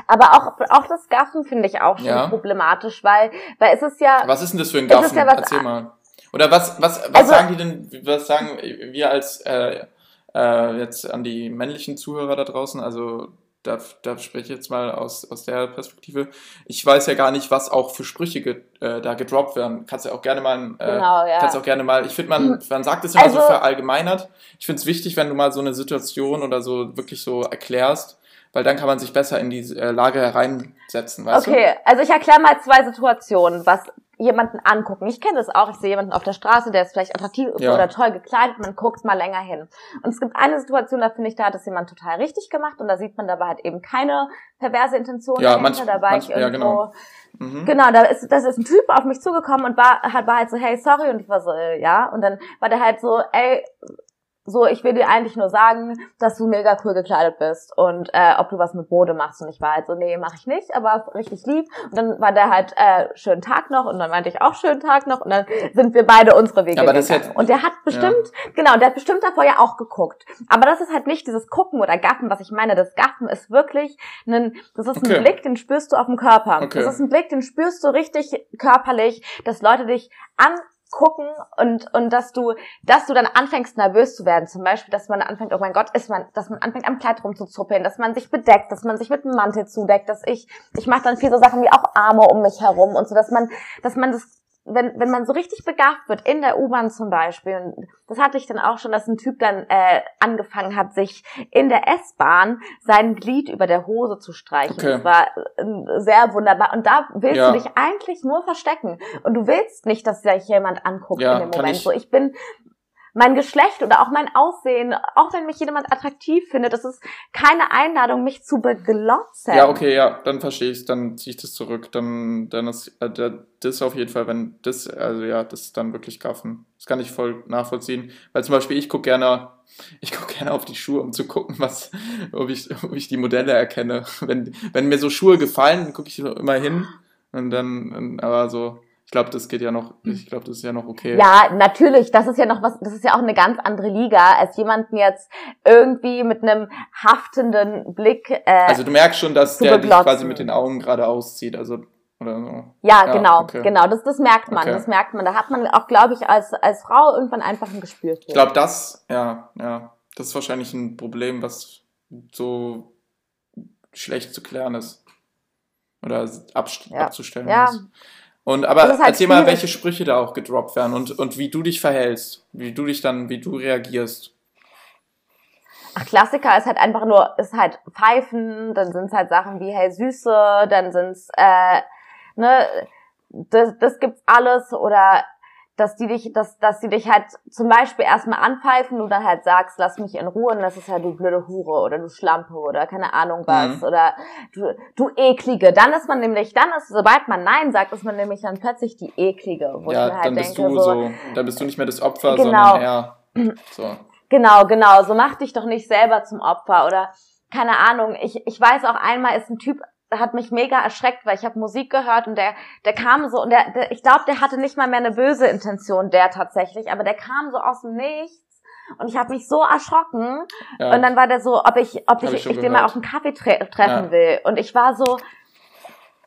Aber auch, auch das Gaffen finde ich auch schon Ja. problematisch, weil, weil es ist ja, Was ist denn das für ein Gaffen? ja Erzähl mal. Oder was, was, was Also- sagen die denn, was sagen wir als äh, äh, jetzt an die männlichen Zuhörer da draußen? Also da, da spreche ich jetzt mal aus, aus der Perspektive. Ich weiß ja gar nicht, was auch für Sprüche ge, äh, da gedroppt werden. Kannst ja auch gerne mal, äh, Genau, ja. kannst auch gerne mal, ich finde, man, man sagt es immer so Also- verallgemeinert. Ich finde es wichtig, wenn du mal so eine Situation oder so wirklich so erklärst, weil dann kann man sich besser in die äh, Lage hereinsetzen, weißt okay, also ich erkläre mal zwei Situationen, was jemanden angucken. Ich kenne das auch, ich sehe jemanden auf der Straße, der ist vielleicht attraktiv Ja. oder toll gekleidet, man guckt mal länger hin. Und es gibt eine Situation, da finde ich, da hat es jemand total richtig gemacht und da sieht man dabei halt eben keine perverse Intention Ja, dahinter, manch- da war manch- ich ja, irgendwo... genau. Mhm. Genau, da ist, das ist ein Typ auf mich zugekommen und war, hat, war halt so, hey, sorry, und ich war so, äh, ja, und dann war der halt so, ey, so, ich will dir eigentlich nur sagen, dass du mega cool gekleidet bist und äh, ob du was mit Mode machst. Und ich war halt so, nee, mache ich nicht, aber richtig lieb. Und dann war der halt, äh, schönen Tag noch und dann meinte ich auch schönen Tag noch und dann sind wir beide unsere Wege Aber das gegangen. jetzt- und der hat bestimmt, genau, der hat bestimmt davor ja auch geguckt. Aber das ist halt nicht dieses Gucken oder Gaffen, was ich meine. Das Gaffen ist wirklich ein, das ist Okay. ein Blick, den spürst du auf dem Körper. Okay. Das ist ein Blick, den spürst du richtig körperlich, dass Leute dich angucken und, und dass du, dass du dann anfängst nervös zu werden. Zum Beispiel, dass man anfängt, oh mein Gott, ist man, dass man anfängt am Kleid rumzuzuppeln, dass man sich bedeckt, dass man sich mit einem Mantel zudeckt, dass ich, ich mache dann viel so Sachen wie auch Arme um mich herum und so, dass man, dass man das wenn, wenn man so richtig begabt wird, in der U-Bahn zum Beispiel, und das hatte ich dann auch schon, dass ein Typ dann äh, angefangen hat, sich in der S-Bahn sein Glied über der Hose zu streichen. Okay. Das war äh, sehr wunderbar. Und da willst Ja. du dich eigentlich nur verstecken. Und du willst nicht, dass sich jemand anguckt Ja, in dem Moment. ich- so, ich bin mein Geschlecht oder auch mein Aussehen, auch wenn mich jemand attraktiv findet, das ist keine Einladung, mich zu beglotzen. Ja, okay, ja, dann verstehe ich dann ziehe ich das zurück. Dann, dann ist äh, das auf jeden Fall, wenn das, also ja, das ist dann wirklich gaffen. Das kann ich voll nachvollziehen. Weil zum Beispiel ich gucke gerne, ich gucke gerne auf die Schuhe, um zu gucken, was, ob ich, ob ich die Modelle erkenne. Wenn, wenn mir so Schuhe gefallen, dann gucke ich immer hin. Und dann, aber so, glaube, das geht ja noch, ich glaube, das ist ja noch okay. Ja, natürlich. Das ist ja noch was, das ist ja auch eine ganz andere Liga, als jemanden jetzt irgendwie mit einem haftenden Blick. Äh, Also du merkst schon, dass der dich quasi mit den Augen gerade auszieht, also, oder so. ja, ja, genau, okay. genau. Das, das merkt man, Okay. das merkt man. Da hat man auch, glaube ich, als als Frau irgendwann einfach ein Gespür für. Ich glaube, das, ja, ja, das ist wahrscheinlich ein Problem, was so schlecht zu klären ist. Oder abst Ja. abzustellen Ja. ist. Und aber halt erzähl mal, welche Sprüche da auch gedroppt werden und, und wie du dich verhältst, wie du dich dann, wie du reagierst. Ach, Klassiker ist halt einfach nur, ist halt Pfeifen, dann sind's halt Sachen wie hey Süße, dann sind's äh, ne, das, das gibt's alles oder dass die dich, dass, dass die dich halt zum Beispiel erstmal anpfeifen, du dann halt sagst, lass mich in Ruhe und das ist ja du blöde Hure oder du Schlampe oder keine Ahnung was Mhm. oder du, du eklige. Dann ist man nämlich, dann ist, sobald man Nein sagt, ist man nämlich dann plötzlich die eklige, wo ich ja, mir halt dann bist denke, du so, so, dann bist du nicht mehr das Opfer, Genau. sondern eher so. Genau, genau. So mach dich doch nicht selber zum Opfer oder keine Ahnung. Ich, ich weiß auch einmal ist ein Typ hat mich mega erschreckt, weil ich habe Musik gehört und der der kam so und der, der ich glaube, der hatte nicht mal mehr eine böse Intention, der tatsächlich, aber der kam so aus dem Nichts und ich habe mich so erschrocken Ja. und dann war der so, ob ich ob Hab ich, ich ich den mal auf einen Kaffee tre treffen Ja. will und ich war so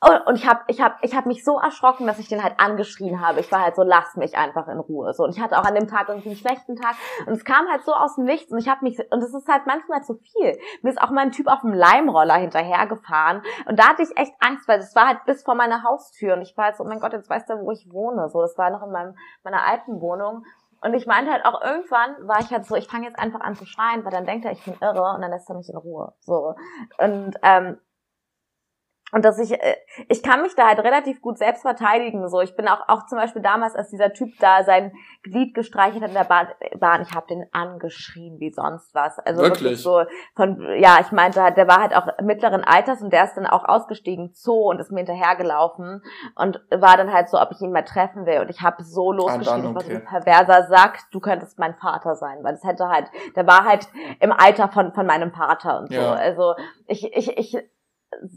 und ich habe ich hab, ich hab mich so erschrocken, dass ich den halt angeschrien habe. Ich war halt so, lass mich einfach in Ruhe. So und ich hatte auch an dem Tag irgendwie einen schlechten Tag und es kam halt so aus dem Nichts und ich habe mich und es ist halt manchmal zu viel. Mir ist auch mal ein Typ auf dem Leimroller hinterhergefahren und da hatte ich echt Angst, weil das war halt bis vor meiner Haustür und ich war halt so, oh mein Gott, jetzt weißt du, wo ich wohne. So, das war noch in meinem meiner alten Wohnung. Und ich meinte halt auch irgendwann war ich halt so, ich fange jetzt einfach an zu schreien, weil dann denkt er, ich bin irre und dann lässt er mich in Ruhe. So und ähm, und dass ich, äh, ich kann mich da halt relativ gut selbst verteidigen. So, ich bin auch, auch zum Beispiel damals, als dieser Typ da sein Glied gestreichelt hat in der Bahn, ich habe den angeschrien wie sonst was. Also wirklich, Wirklich? so von, ja, ich meinte halt, der war halt auch mittleren Alters und der ist dann auch ausgestiegen Zoo und ist mir hinterhergelaufen und war dann halt so, ob ich ihn mal treffen will. Und ich habe so war so okay. ein perverser Sack, du könntest mein Vater sein, weil das hätte halt, der war halt im Alter von von meinem Vater und so. Ja. Also ich ich ich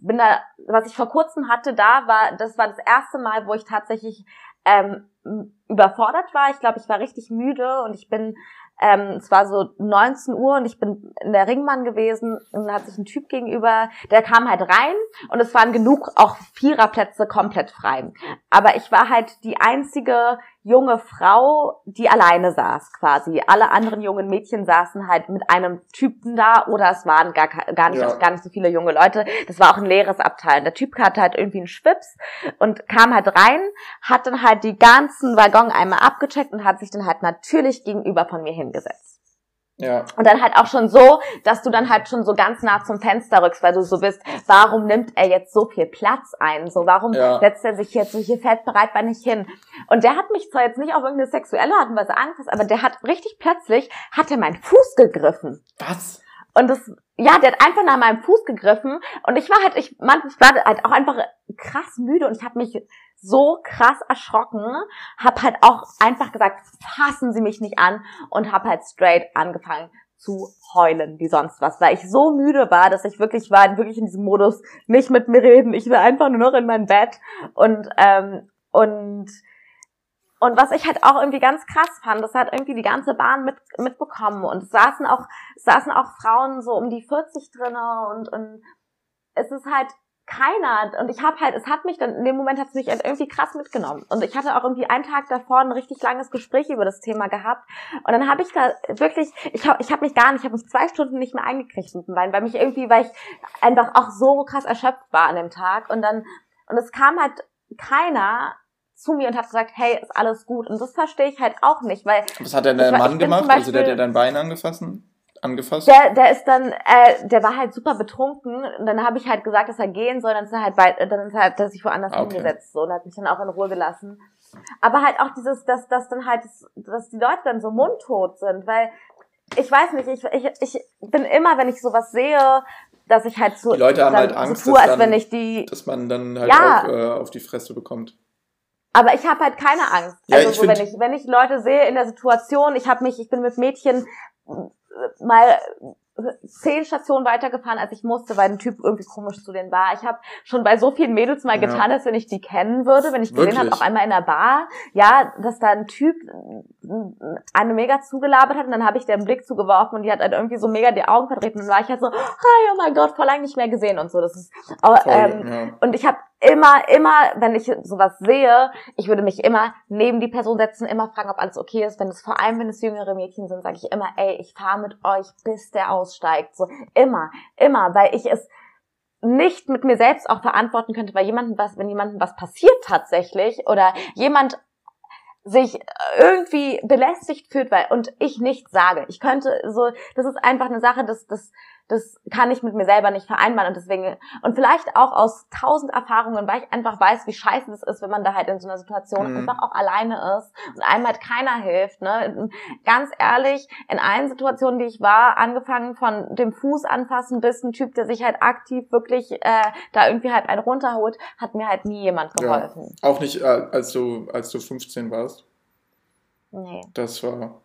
bin da, was ich vor kurzem hatte, da war, das war das erste Mal, wo ich tatsächlich ähm, überfordert war. Ich glaube, ich war richtig müde und ich bin, ähm, es war so 19 Uhr und ich bin in der Ringbahn gewesen und da hat sich ein Typ gegenüber, der kam halt rein und es waren genug auch Viererplätze komplett frei. Aber ich war halt die einzige junge Frau, die alleine saß quasi. Alle anderen jungen Mädchen saßen halt mit einem Typen da oder es waren gar, gar, nicht, Ja. gar nicht so viele junge Leute. Das war auch ein leeres Abteil. Der Typ hatte halt irgendwie einen Schwips und kam halt rein, hat dann halt die ganzen Waggon einmal abgecheckt und hat sich dann halt natürlich gegenüber von mir hingesetzt. Ja. Und dann halt auch schon so, dass du dann halt schon so ganz nah zum Fenster rückst, weil du so bist, warum nimmt er jetzt so viel Platz ein? So, warum Ja. setzt er sich jetzt so hier fällt breitbeinig hin? Und der hat mich zwar jetzt nicht auf irgendeine sexuelle Art und Weise angefasst, aber der hat richtig plötzlich, hat er meinen Fuß gegriffen. Was? Und das, ja, der hat einfach nach meinem Fuß gegriffen. Und ich war halt, ich, man, ich war halt auch einfach krass müde und ich habe mich so krass erschrocken, hab halt auch einfach gesagt, fassen Sie mich nicht an. Und hab halt straight angefangen zu heulen wie sonst was, weil ich so müde war, dass ich wirklich war, wirklich in diesem Modus, nicht mit mir reden, ich will einfach nur noch in mein Bett. Und ähm, und und was ich halt auch irgendwie ganz krass fand, das hat irgendwie die ganze Bahn mit, mitbekommen. Und es saßen auch, saßen auch Frauen so um die 40 drinne und, und es ist halt keiner. Und ich habe halt, es hat mich dann, in dem Moment hat es mich halt irgendwie krass mitgenommen. Und ich hatte auch irgendwie einen Tag davor ein richtig langes Gespräch über das Thema gehabt. Und dann habe ich da wirklich, ich habe ich hab mich gar nicht, ich habe mich zwei Stunden nicht mehr eingekriegt mit dem Wein, weil mich irgendwie, weil ich einfach auch so krass erschöpft war an dem Tag. Und dann, und es kam halt keiner zu mir und hat gesagt, hey, ist alles gut. Und das verstehe ich halt auch nicht, weil Was hat denn der Mann gemacht? zum also der hat Beispiel- ja dein Bein angefasst? angefasst? der, der ist dann, äh, der war halt super betrunken und dann habe ich halt gesagt, dass er gehen soll, dann ist er halt bei, dann ist er halt, dass ich woanders okay. hingesetzt so und hat mich dann auch in Ruhe gelassen. Aber halt auch dieses, dass, dass dann halt, dass die Leute dann so mundtot sind, weil ich weiß nicht, ich, ich, ich bin immer, wenn ich sowas sehe, dass ich halt so, Die Leute haben halt Angst, so tue, dass als dann- wenn ich die, Dass man dann halt Ja. auch äh, auf die Fresse bekommt. Aber ich habe halt keine Angst. Ja, also so, wenn ich wenn ich Leute sehe in der Situation, ich habe mich, ich bin mit Mädchen äh, mal zehn Stationen weitergefahren, als ich musste, weil ein Typ irgendwie komisch zu denen war. Ich habe schon bei so vielen Mädels mal Ja. getan, als wenn ich die kennen würde, wenn ich gesehen habe, auch einmal in der Bar, ja, dass da ein Typ äh, eine mega zugelabert hat und dann habe ich den Blick zugeworfen und die hat halt irgendwie so mega die Augen verdreht und dann war ich halt so, hi, oh mein Gott, voll lange nicht mehr gesehen und so. Das ist, Voll, ähm, ja. und ich habe immer, immer, wenn ich sowas sehe, ich würde mich immer neben die Person setzen, immer fragen, ob alles okay ist. Wenn es vor allem, wenn es jüngere Mädchen sind, sage ich immer, ey, ich fahre mit euch, bis der aussteigt. So immer, immer, weil ich es nicht mit mir selbst auch verantworten könnte, weil jemandem was, wenn jemandem was passiert tatsächlich oder jemand sich irgendwie belästigt fühlt, weil und ich nichts sage. Ich könnte so, das ist einfach eine Sache, das, das, das kann ich mit mir selber nicht vereinbaren und deswegen, und vielleicht auch aus tausend Erfahrungen, weil ich einfach weiß, wie scheiße es ist, wenn man da halt in so einer Situation Mhm. einfach auch alleine ist und einem halt keiner hilft, ne. Ganz ehrlich, in allen Situationen, die ich war, angefangen von dem Fuß anfassen bis ein Typ, der sich halt aktiv wirklich äh, da irgendwie halt einen runterholt, hat mir halt nie jemand Ja. geholfen. Auch nicht, äh, als du, als du 15 warst. Nee. Das war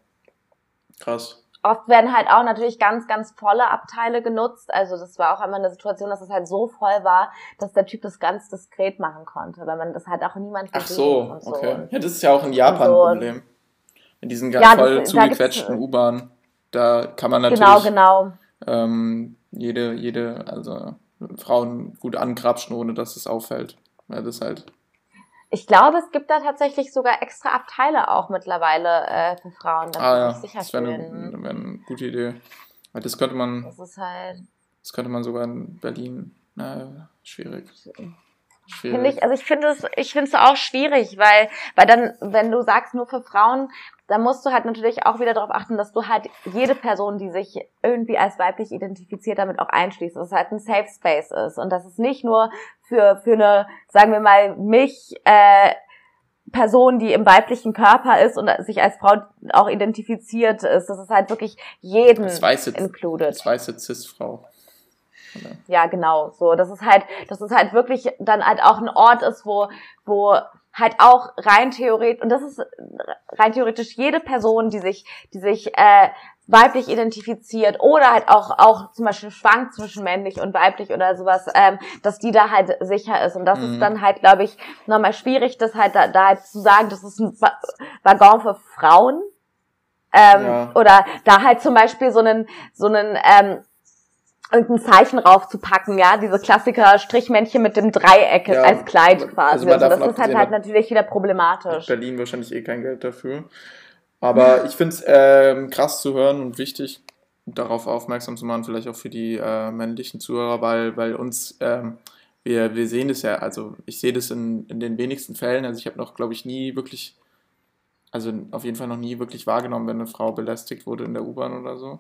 krass. Oft werden halt auch natürlich ganz, ganz volle Abteile genutzt. Also das war auch einmal eine Situation, dass es halt so voll war, dass der Typ das ganz diskret machen konnte, weil man das halt auch niemand Ach so, so. okay. Ja, das ist ja auch in Japan ein Problem. In diesen Ja, ganz das- voll da zugequetschten gibt's- U-Bahnen. Da kann man natürlich Genau, genau. Ähm, jede, jede, also Frauen gut angrapschen, ohne dass es auffällt. Weil das halt. Ich glaube, es gibt da tatsächlich sogar extra Abteile auch mittlerweile äh, für Frauen, damit ah sie ja, sich sicher das wäre eine, wär eine gute Idee. Weil das könnte man, Das ist halt, das könnte man sogar in Berlin. Na, schwierig. Finde ich, also ich finde es, ich finde es auch schwierig, weil, weil dann, wenn du sagst nur für Frauen, dann musst du halt natürlich auch wieder darauf achten, dass du halt jede Person, die sich irgendwie als weiblich identifiziert, damit auch einschließt, dass es halt ein Safe Space ist und dass es nicht nur für, für eine, sagen wir mal, mich, äh, Person, die im weiblichen Körper ist und sich als Frau auch identifiziert ist, dass es halt wirklich jeden Das weiße, included. das weiße Cis-Frau. Oder? Ja, genau. So, das ist halt, dass es halt wirklich dann halt auch ein Ort ist, wo, wo halt auch rein theoretisch, und das ist rein theoretisch jede Person, die sich, die sich äh, weiblich identifiziert oder halt auch, auch zum Beispiel schwankt zwischen männlich und weiblich oder sowas, ähm, dass die da halt sicher ist. Und das Mhm. ist dann halt, glaube ich, nochmal schwierig, das halt da, da halt zu sagen, das ist ein Wa- Waggon für Frauen. Ähm, Ja. Oder da halt zum Beispiel so einen, so einen, ähm, irgendein Zeichen raufzupacken, ja, diese Klassiker Strichmännchen mit dem Dreieck Ja, als Kleid also quasi. Also, davon das ist halt, halt natürlich wieder problematisch. Berlin wahrscheinlich eh kein Geld dafür. Aber ich finde es ähm, krass zu hören und wichtig, darauf aufmerksam zu machen, vielleicht auch für die äh, männlichen Zuhörer, weil, weil uns, ähm, wir, wir sehen es ja, also ich sehe das in, in den wenigsten Fällen, also ich habe noch, glaube ich, nie wirklich, also auf jeden Fall noch nie wirklich wahrgenommen, wenn eine Frau belästigt wurde in der U-Bahn oder so.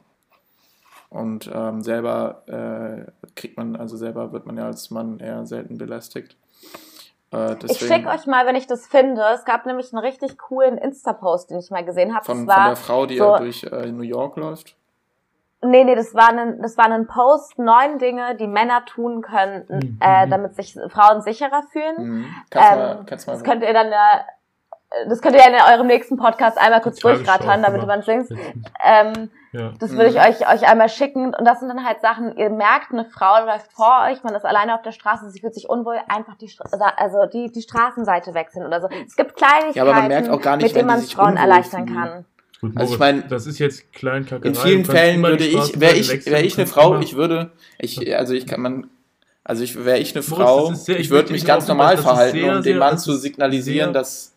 Und ähm, selber äh, kriegt man, also selber wird man ja als Mann eher selten belästigt. Äh, Ich schicke euch mal, wenn ich das finde. Es gab nämlich einen richtig coolen Insta-Post, den ich mal gesehen habe. Von, von der Frau, die so- ja durch äh, New York läuft. Nee, nee, das war ein, das war ein Post, neun Dinge, die Männer tun könnten, Mhm. äh, damit sich Frauen sicherer fühlen. Mhm. Kannst Ähm, mal, kannst mal das könnt ihr dann ja, das könnt ihr ja in eurem nächsten Podcast einmal kurz durchrattern, damit man singt. Letztens. Ähm, Ja. Das würde ich Mhm. euch, euch einmal schicken. Und das sind dann halt Sachen, ihr merkt, eine Frau läuft vor euch, man ist alleine auf der Straße, sie fühlt sich unwohl, einfach die, also die, die Straßenseite wechseln oder so. Es gibt Kleinigkeiten, Ja, aber man merkt auch gar nicht, mit denen man sich Frauen erleichtern fühlen. kann. Gut, Also ich Moritz, mein, das ist jetzt Kleinkackerei. In vielen Fällen würde ich, wäre ich, wäre ich eine Frau, ich würde, ich, also ich kann man, also ich wäre ich eine Moritz, Frau, ist sehr- ich ich würde mich ganz normal verhalten, sehr, um dem Mann zu signalisieren, sehr- dass,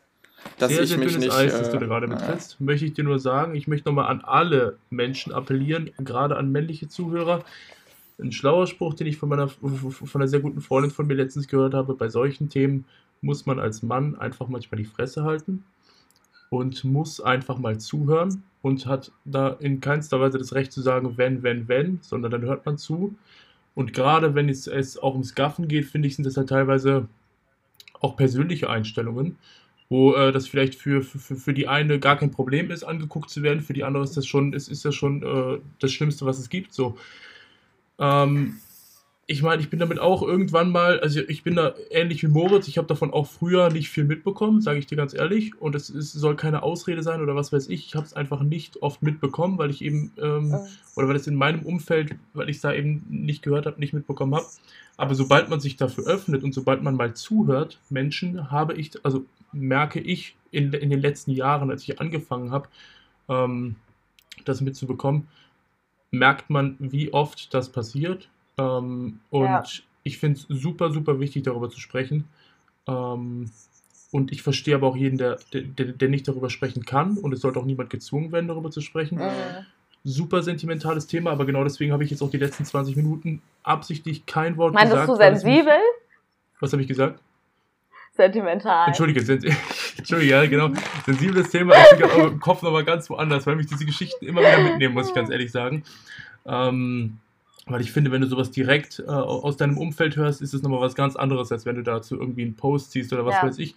dass sehr, ich sehr mich dünnes nicht. Eis, das du äh, da gerade betrittst, möchte ich dir nur sagen, ich möchte nochmal an alle Menschen appellieren, gerade an männliche Zuhörer. Ein schlauer Spruch, den ich von meiner von einer sehr guten Freundin von mir letztens gehört habe, bei solchen Themen muss man als Mann einfach manchmal die Fresse halten und muss einfach mal zuhören und hat da in keinster Weise das Recht zu sagen, wenn, wenn, wenn, sondern dann hört man zu. Und gerade wenn es, es auch ums Gaffen geht, finde ich, sind das halt teilweise auch persönliche Einstellungen, wo äh, das vielleicht für, für, für die eine gar kein Problem ist, angeguckt zu werden, für die andere ist das schon, ist, ist das schon äh, das Schlimmste, was es gibt. So. Ähm, ich meine, ich bin damit auch irgendwann mal, also ich bin da ähnlich wie Moritz, ich habe davon auch früher nicht viel mitbekommen, sage ich dir ganz ehrlich. Und es, es soll keine Ausrede sein oder was weiß ich. Ich habe es einfach nicht oft mitbekommen, weil ich eben, ähm, oder weil es in meinem Umfeld, weil ich es da eben nicht gehört habe, nicht mitbekommen habe. Aber sobald man sich dafür öffnet und sobald man mal zuhört, Menschen, habe ich, also merke ich in, in den letzten Jahren, als ich angefangen habe, ähm, das mitzubekommen, merkt man, wie oft das passiert. Ähm, und Ja. ich finde es super, super wichtig, darüber zu sprechen. Ähm, und ich verstehe aber auch jeden, der, der, der nicht darüber sprechen kann. Und es sollte auch niemand gezwungen werden, darüber zu sprechen. Mhm. Super sentimentales Thema, aber genau deswegen habe ich jetzt auch die letzten 20 Minuten absichtlich kein Wort Meintest gesagt. du es mich- sensibel? Was habe ich gesagt? Sentimental. Entschuldige, sen Entschuldige, ja, genau. Sensibles Thema. Ich bin aber im Kopf nochmal ganz woanders, weil mich diese Geschichten immer wieder mitnehmen, muss ich ganz ehrlich sagen. Ähm, Weil ich finde, wenn du sowas direkt äh, aus deinem Umfeld hörst, ist es nochmal was ganz anderes, als wenn du dazu irgendwie einen Post siehst oder was Ja. weiß ich.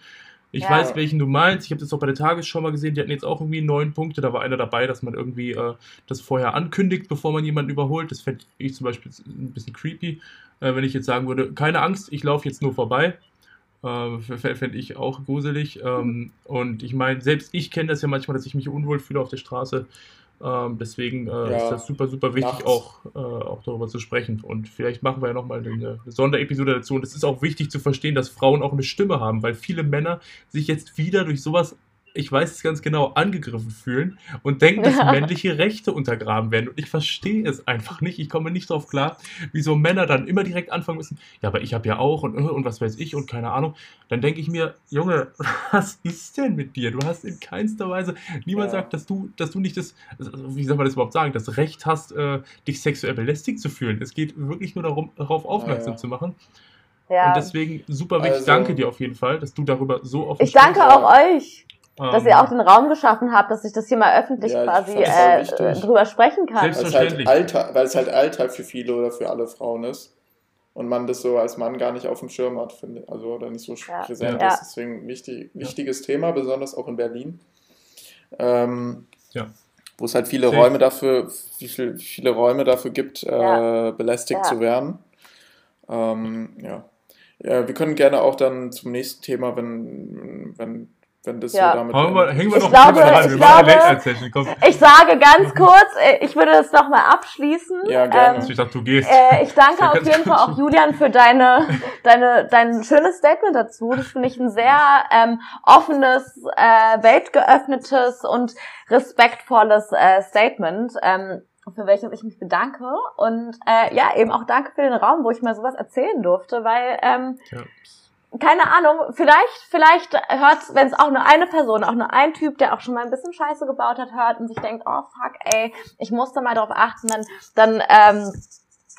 Ich Ja. weiß, welchen du meinst. Ich habe das auch bei der Tagesschau mal gesehen. Die hatten jetzt auch irgendwie neun Punkte. Da war einer dabei, dass man irgendwie äh, das vorher ankündigt, bevor man jemanden überholt. Das fände ich zum Beispiel ein bisschen creepy, äh, wenn ich jetzt sagen würde, keine Angst, ich laufe jetzt nur vorbei. Äh, fände ich auch gruselig. Ähm, und ich meine, selbst ich kenne das ja manchmal, dass ich mich unwohl fühle auf der Straße. Ähm, deswegen äh, Ja. ist das super, super wichtig, Nachts. auch, äh, auch darüber zu sprechen. Und vielleicht machen wir ja nochmal eine, eine Sonderepisode dazu. Und es ist auch wichtig zu verstehen, dass Frauen auch eine Stimme haben, weil viele Männer sich jetzt wieder durch sowas, ich weiß es ganz genau, angegriffen fühlen und denken, dass Ja. männliche Rechte untergraben werden. Und ich verstehe es einfach nicht. Ich komme nicht drauf klar, wieso Männer dann immer direkt anfangen müssen, ja, aber ich habe ja auch und, und was weiß ich und keine Ahnung. Dann denke ich mir, Junge, was ist denn mit dir? Du hast in keinster Weise, niemand Ja. sagt, dass du, dass du nicht das, also, wie soll man das überhaupt sagen, das Recht hast, äh, dich sexuell belästigt zu fühlen. Es geht wirklich nur darum, darauf aufmerksam ja. zu machen. Ja. Und deswegen super wichtig, Also- danke dir auf jeden Fall, dass du darüber so offen Ich danke auch euch, dass Ähm, ihr auch den Raum geschaffen habt, dass ich das hier mal öffentlich Ja, quasi äh, drüber sprechen kann. Selbst- Weil es, halt Selbstverständlich. Alltag, weil es halt Alltag für viele oder für alle Frauen ist. Und man das so als Mann gar nicht auf dem Schirm hat, finde also oder nicht so Ja. präsent Ja. ist. Deswegen wichtig, wichtiges Thema, besonders auch in Berlin. Ähm, Ja. Wo es halt viele Safe. Räume dafür, wie viel, viele Räume dafür gibt, Ja. äh, belästigt Ja. zu werden. Ähm, ja. ja. Wir können gerne auch dann zum nächsten Thema, wenn, wenn, wenn das Ja. so damit. Wir, hängen wir Ich noch glaube- dran. ich machen eine sage ganz kurz, äh, ich würde das nochmal abschließen. Ja, gerne. Also ich dachte, du gehst. Äh, ich danke auf jeden Fall auch Julian für deine, deine, dein schönes Statement dazu. Das finde ich ein sehr ähm, offenes, äh, weltgeöffnetes und respektvolles äh, Statement, ähm, für welches ich mich bedanke. Und äh, ja, eben auch danke für den Raum, wo ich mal sowas erzählen durfte, weil ähm, Ja. Keine Ahnung, vielleicht, vielleicht hört, wenn es auch nur eine Person, auch nur ein Typ, der auch schon mal ein bisschen Scheiße gebaut hat, hört und sich denkt, oh fuck, ey, ich muss da mal drauf achten, dann, dann, ähm,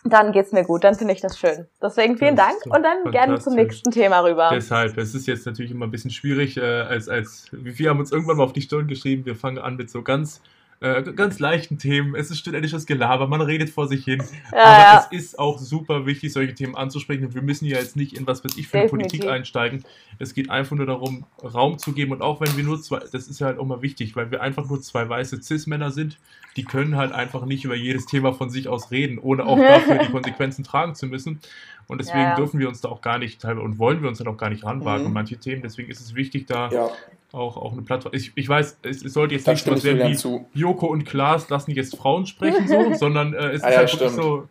dann geht's mir gut, dann finde ich das schön. Deswegen vielen Dank und dann gerne zum nächsten Thema rüber. Deshalb, es ist jetzt natürlich immer ein bisschen schwierig, äh, als, als wir haben uns irgendwann mal auf die Stirn geschrieben, wir fangen an mit so ganz, äh, ganz leichten Themen. Es ist studentisches Gelaber, man redet vor sich hin. Ja, aber ja. es ist auch super wichtig, solche Themen anzusprechen. Und wir müssen ja jetzt nicht in was weiß ich für eine. Politik einsteigen. Es geht einfach nur darum, Raum zu geben. Und auch wenn wir nur zwei, das ist ja halt auch mal wichtig, weil wir einfach nur zwei weiße Cis-Männer sind, die können halt einfach nicht über jedes Thema von sich aus reden, ohne auch dafür die Konsequenzen tragen zu müssen. Und deswegen Ja, ja. dürfen wir uns da auch gar nicht teilweise und wollen wir uns dann auch gar nicht ranwagen Mhm. an manche Themen. Deswegen ist es wichtig, da Ja, auch, auch eine Plattform. Ich, ich weiß, es, es sollte jetzt da nicht was werden Julian wie zu. Joko und Klaas lassen jetzt Frauen sprechen, so, sondern äh, es Ah ist ja, halt wirklich stimmt. so.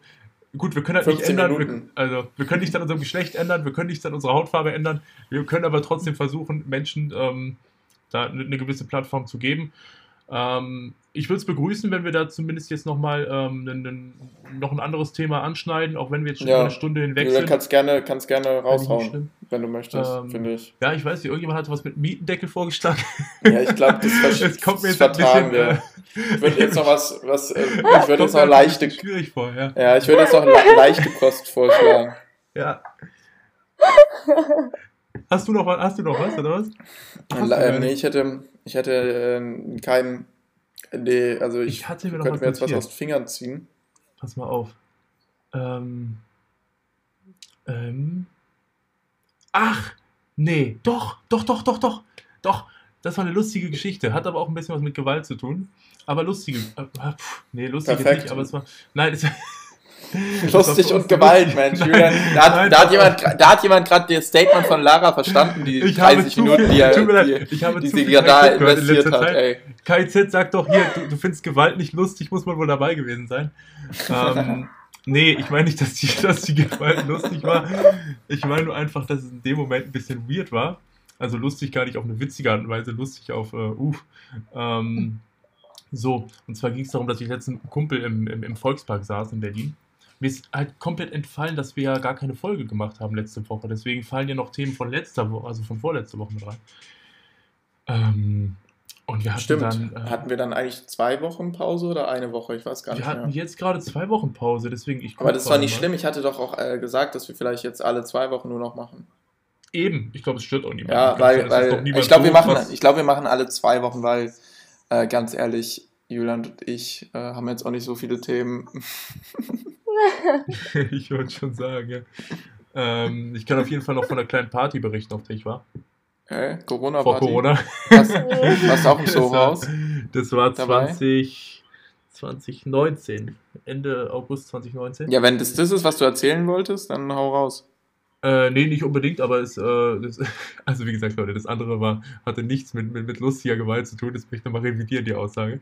Gut, wir können halt nicht 15 ändern, wir, also wir können nicht an unserem Geschlecht ändern, wir können nicht an unserer Hautfarbe ändern, wir können aber trotzdem versuchen, Menschen ähm, da eine, eine gewisse Plattform zu geben. Ähm, ich würde es begrüßen, wenn wir da zumindest jetzt nochmal ähm, noch ein anderes Thema anschneiden, auch wenn wir jetzt schon Ja. eine Stunde hinweg sind. kannst gerne, kannst gerne raushauen, wenn du möchtest, Ähm, finde ich. Ja, ich weiß nicht, irgendjemand hat was mit Mietendeckel vorgeschlagen. Ja, ich glaube, das, Es kommt mir das jetzt ein bisschen, wir. äh, Ich würde jetzt noch was, was äh, ich würde jetzt noch leichte, schwierig vor, ja. ja, ich würde jetzt noch le leichte Kost vorschlagen. Ja. Hast du noch was? Hast du noch was, oder was? Hast du Äh, nee, ich hätte, ich hätte äh, keinen, nee, also ich, Ich hatte mir noch könnte mir jetzt was aus den Fingern ziehen. Pass mal auf. Ähm. Ähm. Ach! Nee, doch, doch, doch, doch, doch, doch. Das war eine lustige Geschichte. Hat aber auch ein bisschen was mit Gewalt zu tun. Aber lustige. Äh, pff, nee, lustig Perfekt. nicht, aber es war. Nein, es Lustig und Gewalt, Mensch, Julian. Da hat, Nein, da hat jemand, da hat jemand gerade das Statement von Lara verstanden, die Ich habe 30 zu Minuten, die, er, die, ich habe die zu sie da investiert hat, Zeit. ey. KIZ sagt doch hier, du, du findest Gewalt nicht lustig, muss man wohl dabei gewesen sein. Ähm, nee, ich meine nicht, dass die, dass die Gewalt lustig war. Ich meine nur einfach, dass es in dem Moment ein bisschen weird war. Also lustig gar nicht auf eine witzige Art und Weise, lustig auf, äh, uff. Ähm, so, und zwar ging es darum, dass ich letzten Kumpel im, im, im Volkspark saß in Berlin. Mir ist halt komplett entfallen, dass wir ja gar keine Folge gemacht haben letzte Woche. Deswegen fallen ja noch Themen von letzter Woche, also von vorletzter Woche mit rein. Ähm, und wir hatten Stimmt. dann. äh, hatten wir dann eigentlich zwei Wochen Pause oder eine Woche? Ich weiß gar wir nicht hatten mehr. jetzt gerade zwei Wochen Pause, deswegen ich Aber das war nicht mal. schlimm. Ich hatte doch auch äh, gesagt, dass wir vielleicht jetzt alle zwei Wochen nur noch machen. Eben, ich glaube, es stört auch niemand. Ja, weil, weil ich glaube, wir machen, was- ich glaube, wir machen alle zwei Wochen, weil äh, ganz ehrlich, Julian und ich äh, haben jetzt auch nicht so viele Themen. ich wollte schon sagen, ja. Ähm, ich kann auf jeden Fall noch von einer kleinen Party berichten, auf der ich war. Hä? Corona Vor Corona. Warst, du auch im Das Soho-Haus? war, das war Dabei? 20, 2019. Ende August 2019. Ja, wenn das das ist, was du erzählen wolltest, dann hau raus. Äh, nee, nicht unbedingt, aber es, äh, das, also wie gesagt, Leute, das andere war, hatte nichts mit, mit, mit lustiger Gewalt zu tun, das möchte ich nochmal revidieren, die Aussage.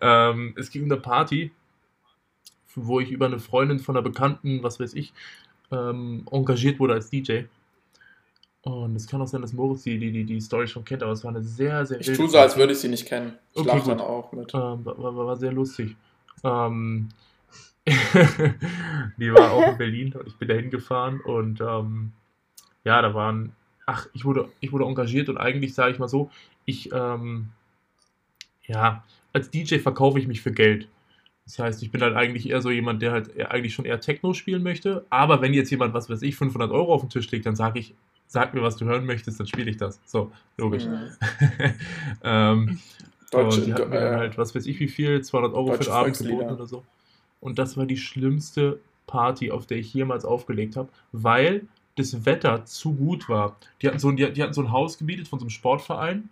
Ähm, es ging um eine Party, wo ich über eine Freundin von einer Bekannten, was weiß ich, ähm, engagiert wurde als DJ. Und es kann auch sein, dass Moritz die, die, die, Story schon kennt, aber es war eine sehr, sehr Ich tue so, als würde ich sie nicht kennen. Ich Okay, lach dann auch mit. Ähm, war, war, war sehr lustig. Ähm, die war auch in Berlin und ich bin da hingefahren und ähm, ja, da waren, ach, ich wurde, ich wurde engagiert und eigentlich sage ich mal so, ich, ähm, ja, als DJ verkaufe ich mich für Geld. Das heißt, ich bin halt eigentlich eher so jemand, der halt eigentlich schon eher Techno spielen möchte. Aber wenn jetzt jemand, was weiß ich, 500 Euro auf den Tisch legt, dann sage ich, sag mir, was du hören möchtest, dann spiele ich das. So, logisch. Mhm. ähm, Deutsche, und die hatten äh, halt, was weiß ich, wie viel, 200 Euro für den Abend geboten oder so. Und das war die schlimmste Party, auf der ich jemals aufgelegt habe, weil das Wetter zu gut war. Die hatten so, ein- die, die hatten so ein Haus gemietet von so einem Sportverein.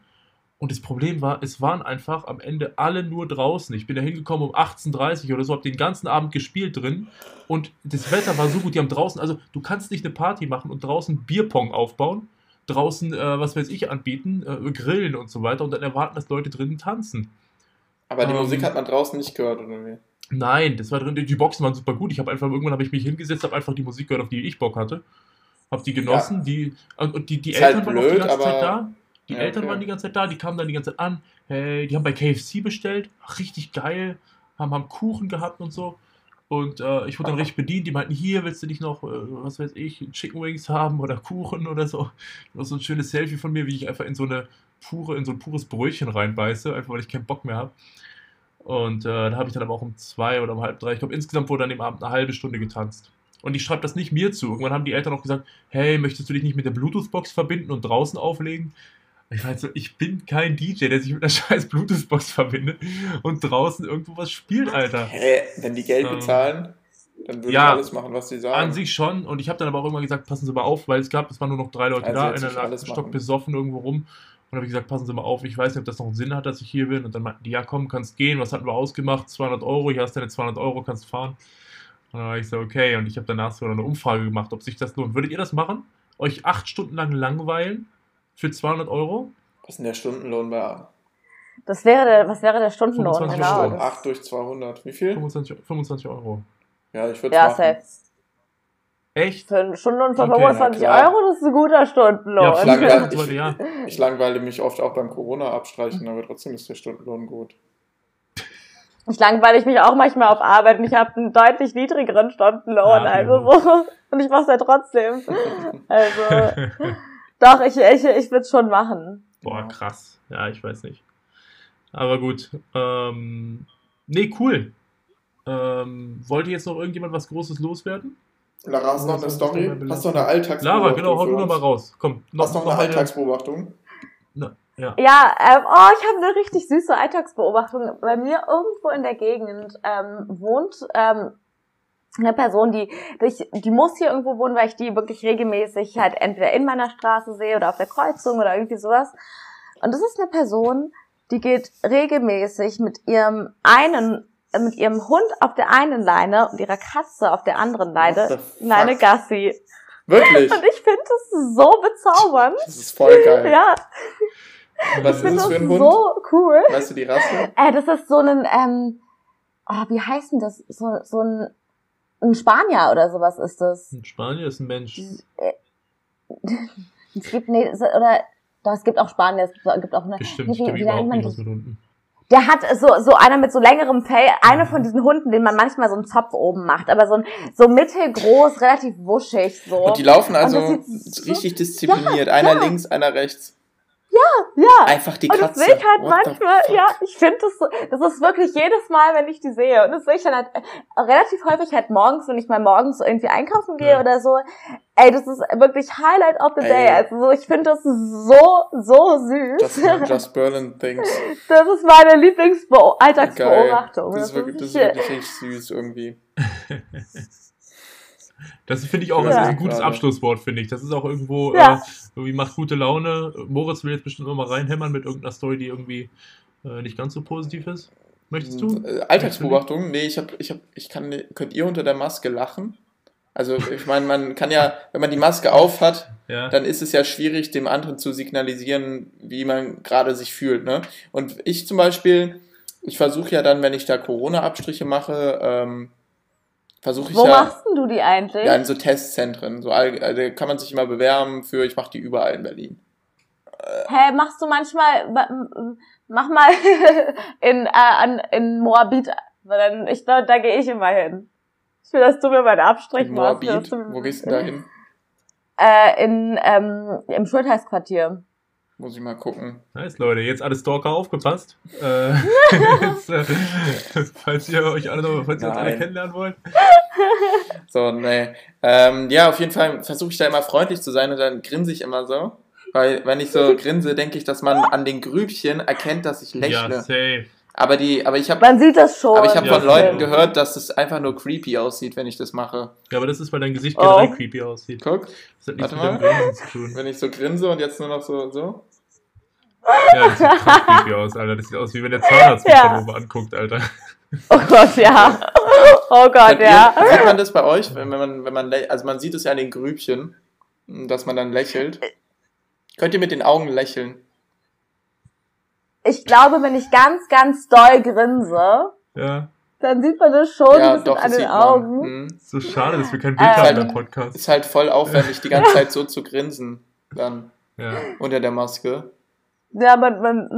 Und das Problem war, es waren einfach am Ende alle nur draußen. Ich bin da hingekommen um 18.30 Uhr oder so, habe den ganzen Abend gespielt drin. Und das Wetter war so gut, die haben draußen, also du kannst nicht eine Party machen und draußen Bierpong aufbauen, draußen, äh, was weiß ich, anbieten, äh, grillen und so weiter und dann erwarten, dass Leute drinnen tanzen. Aber die ähm, Musik hat man draußen nicht gehört, oder wie? Nein, das war drin, die Boxen waren super gut. Ich habe einfach, irgendwann habe ich mich hingesetzt, habe einfach die Musik gehört, auf die ich Bock hatte. Habe die genossen, die, und die, die Ist Eltern halt waren auch die blöd, ganze Zeit da. Die Ja, Eltern okay. waren die ganze Zeit da, die kamen dann die ganze Zeit an. Hey, die haben bei KFC bestellt, richtig geil, haben, haben Kuchen gehabt und so. Und äh, ich wurde dann richtig bedient. Die meinten, hier willst du nicht noch, äh, was weiß ich, Chicken Wings haben oder Kuchen oder so. Noch so ein schönes Selfie von mir, wie ich einfach in so eine pure, in so ein pures Brötchen reinbeiße, einfach weil ich keinen Bock mehr habe. Und äh, da habe ich dann aber auch um zwei oder um halb drei, ich glaube insgesamt wurde an dem Abend eine halbe Stunde getanzt. Und ich schreibe das nicht mir zu. Irgendwann haben die Eltern auch gesagt, hey, möchtest du dich nicht mit der Bluetooth-Box verbinden und draußen auflegen? Ich weiß so, ich bin kein DJ, der sich mit einer scheiß Bluetooth-Box verbindet und draußen irgendwo was spielt, Alter. Hä, wenn die Geld Ähm, bezahlen, dann würde ja, ich alles machen, was sie sagen. An sich schon. Und ich habe dann aber auch irgendwann gesagt, passen Sie mal auf, weil es gab, es waren nur noch drei Leute Also da, einer lag stock machen. besoffen irgendwo rum. Und habe ich gesagt, passen Sie mal auf, ich weiß nicht, ob das noch einen Sinn hat, dass ich hier bin. Und dann meinten die, ja komm, kannst gehen. Was hatten wir ausgemacht? 200 Euro, hier hast du deine 200 Euro, kannst fahren. Und dann war ich so, okay. Und ich habe danach so eine Umfrage gemacht, ob sich das lohnt. Würdet ihr das machen? Euch acht Stunden lang langweilen für 200 Euro? Was ist denn der Stundenlohn bei Das wäre der, was wäre der Stundenlohn? 25 Genau. Euro. das- 8 durch 200? Wie viel? 25, 25 Euro. Ja, ich würde Ja, machen. safe. Echt? Für einen Stundenlohn von Okay, 25 na klar. Euro, das ist ein guter Stundenlohn. Ja, Schlag- für Langweil- 25 ja. Ich langweile mich oft auch beim Corona abstreichen, aber trotzdem ist der Stundenlohn gut. Ich langweile ich mich auch manchmal auf Arbeit und ich habe einen deutlich niedrigeren Stundenlohn. Ja, also so. Und ich mache ja trotzdem. Also, doch, ich, ich, ich würde es schon machen. Boah, krass. Ja, ich weiß nicht. Aber gut. Ähm, nee, cool. Ähm, wollte jetzt noch irgendjemand was Großes loswerden? Lara, hast du noch eine Story? Hast du noch eine Alltagsbeobachtung? Lara, genau, hau du noch uns? mal raus. Komm, Hast du noch eine eine- Alltagsbeobachtung? Na, ja. Ja, ähm, oh, ich habe eine richtig süße Alltagsbeobachtung. Bei mir irgendwo in der Gegend ähm, wohnt ähm, eine Person, die, die, die muss hier irgendwo wohnen, weil ich die wirklich regelmäßig halt entweder in meiner Straße sehe oder auf der Kreuzung oder irgendwie sowas. Und das ist eine Person, die geht regelmäßig mit ihrem einen, äh, mit ihrem Hund auf der einen Leine und ihrer Katze auf der anderen Leine? Leine Gassi. Wirklich? Und ich finde das so bezaubernd. Das ist voll geil. Ja, Was ich ist das für ein Hund? so cool. Weißt du die Rasse? Äh, das ist so ein, ähm, oh, wie heißt denn das? So, so ein, ein Spanier oder sowas ist das. In Spanien ist ein Mensch. Es gibt, nee, es- oder, doch, es gibt auch Spanier, es gibt- gibt auch eine, Bestimmt, wie, kenne wie überhaupt nicht was mit Hunden. Der hat so, so einer mit so längerem Fell, einer von diesen Hunden, den man manchmal so einen Zopf oben macht, aber so ein, so mittelgroß, relativ wuschig, so. Und die laufen also so- richtig diszipliniert. einer ja. links, einer rechts. Ja. Einfach die Und Katze. das sehe ich halt What manchmal, ja, ich finde das, so- das ist wirklich jedes Mal, wenn ich die sehe. Und das sehe ich dann halt äh, relativ häufig halt morgens, wenn ich mal morgens irgendwie einkaufen gehe Ja. oder so. Ey, das ist wirklich Highlight of the Ey. day. Also so, ich finde das so, so süß. Das sind Just Berlin Things. Das ist meine. Lieblingsalltagsbeobachtung. Das ist wirklich, das ist wirklich richtig süß irgendwie. Das finde ich auch Ja. das ist ein gutes. Abschlusswort, finde ich. Das ist auch irgendwo, Ja. äh, irgendwie macht gute Laune. Moritz will jetzt bestimmt immer mal reinhämmern mit irgendeiner Story, die irgendwie äh, nicht ganz so positiv ist. Möchtest du? Äh, Alltagsbeobachtung? Nee, ich hab, ich hab, ich kann, könnt ihr unter der Maske lachen? Also ich meine, man kann ja, wenn man die Maske auf hat, Ja. dann ist es ja schwierig, dem anderen zu signalisieren, wie man gerade sich fühlt. Ne? Und ich zum Beispiel, ich versuche ja dann, wenn ich da Corona-Abstriche mache, ähm, versuche ich Wo ja, machst du die eigentlich? ja in so Testzentren. So, all- also kann man sich immer bewerben für, ich mache die überall in Berlin. Hä, machst du manchmal, mach mal in, äh, an, in Moabit, weil dann, ich glaube, da gehe ich immer hin. Ich will, dass du mir meinen Abstrich In machst. Moabit, wo gehst du denn da hin? Äh, in, ähm, im Schultheißquartier. Muss ich mal gucken. Nice, Leute. Jetzt alle Stalker aufgepasst. Äh, jetzt, äh, falls ihr euch alle, noch- falls ihr uns alle kennenlernen wollt. So, nee. Ähm, ja, auf jeden Fall versuche ich da immer freundlich zu sein und dann grinse ich immer so. Weil, wenn ich so grinse, denke ich, dass man an den Grübchen erkennt, dass ich Ja, lächle. safe. Aber die, aber ich habe Man sieht das schon. aber ich habe Ja, von Leuten gehört, dass es einfach nur creepy aussieht, wenn ich das mache. Ja, aber das ist, weil dein Gesicht Oh. generell creepy aussieht. Guck, Das hat nichts mit Warte dem Grinsen zu tun. wenn ich so grinse und jetzt nur noch so, so. Ja, das sieht krass creepy aus, Alter. Das sieht aus, wie wenn der Zahnarzt mich Ja. von oben anguckt, Alter. Oh Gott, ja. Oh Gott, ja. Sieht man das bei euch, wenn wenn man, wenn man, also man sieht es ja an den Grübchen, dass man dann lächelt. Könnt ihr mit den Augen lächeln? Ich glaube, wenn ich ganz, ganz doll grinse, Ja. dann sieht man das schon ja, ein bisschen doch, an den Augen. Mhm. So schade, dass wir kein Bild Ähm. haben im Podcast. Ist halt voll aufwendig, die ganze Zeit so zu grinsen, dann Ja. unter der Maske. Ja, man, man,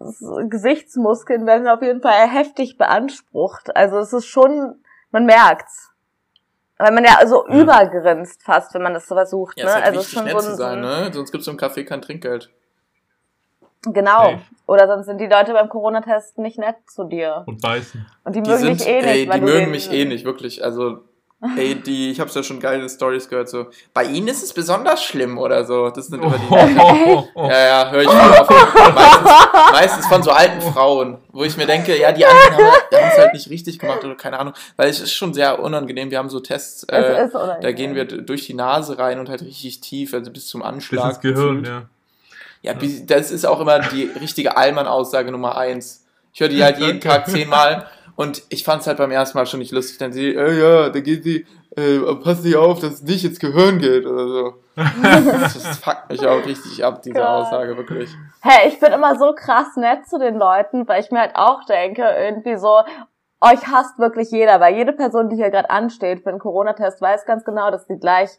man, Gesichtsmuskeln werden auf jeden Fall heftig beansprucht. Also es ist schon, man merkt's. Weil man ja so Ja. übergrinst fast, wenn man das so versucht. Ja, ne? ist halt also es wichtig, ist nett schon zu so sein, ein, ne? Sonst gibt's im Café kein Trinkgeld. Genau. Safe. Oder sonst sind die Leute beim Corona-Test nicht nett zu dir. Und beißen. Und die, Die mögen sind, dich eh nicht. ey, die mögen mich eh nicht, wirklich. Also, ey, die, ich hab's ja schon geile Stories gehört, so, bei ihnen ist es besonders schlimm oder so. Das sind immer die. Oh, Ja, ja, höre ich von, auf, meistens, meistens von so alten Frauen, wo ich mir denke, ja, die anderen haben es halt nicht richtig gemacht oder keine Ahnung, weil es ist schon sehr unangenehm. Wir haben so Tests, äh, Es ist unangenehm. da gehen wir durch die Nase rein und halt richtig tief, also bis zum Bis Anschlag. ins Gehirn, ja. Ja, das ist auch immer die richtige Allmann-Aussage Nummer eins. Ich höre die halt jeden Tag zehnmal und ich fand es halt beim ersten Mal schon nicht lustig. Dann sie, äh, ja, da geht sie, äh, pass nicht auf, dass es nicht ins Gehirn geht oder so. das fuckt mich auch richtig ab, diese Gott. Aussage, wirklich. Hey, ich bin immer so krass nett zu den Leuten, weil ich mir halt auch denke, irgendwie so, euch hasst wirklich jeder, weil jede Person, die hier gerade ansteht für einen Corona-Test, weiß ganz genau, dass die gleich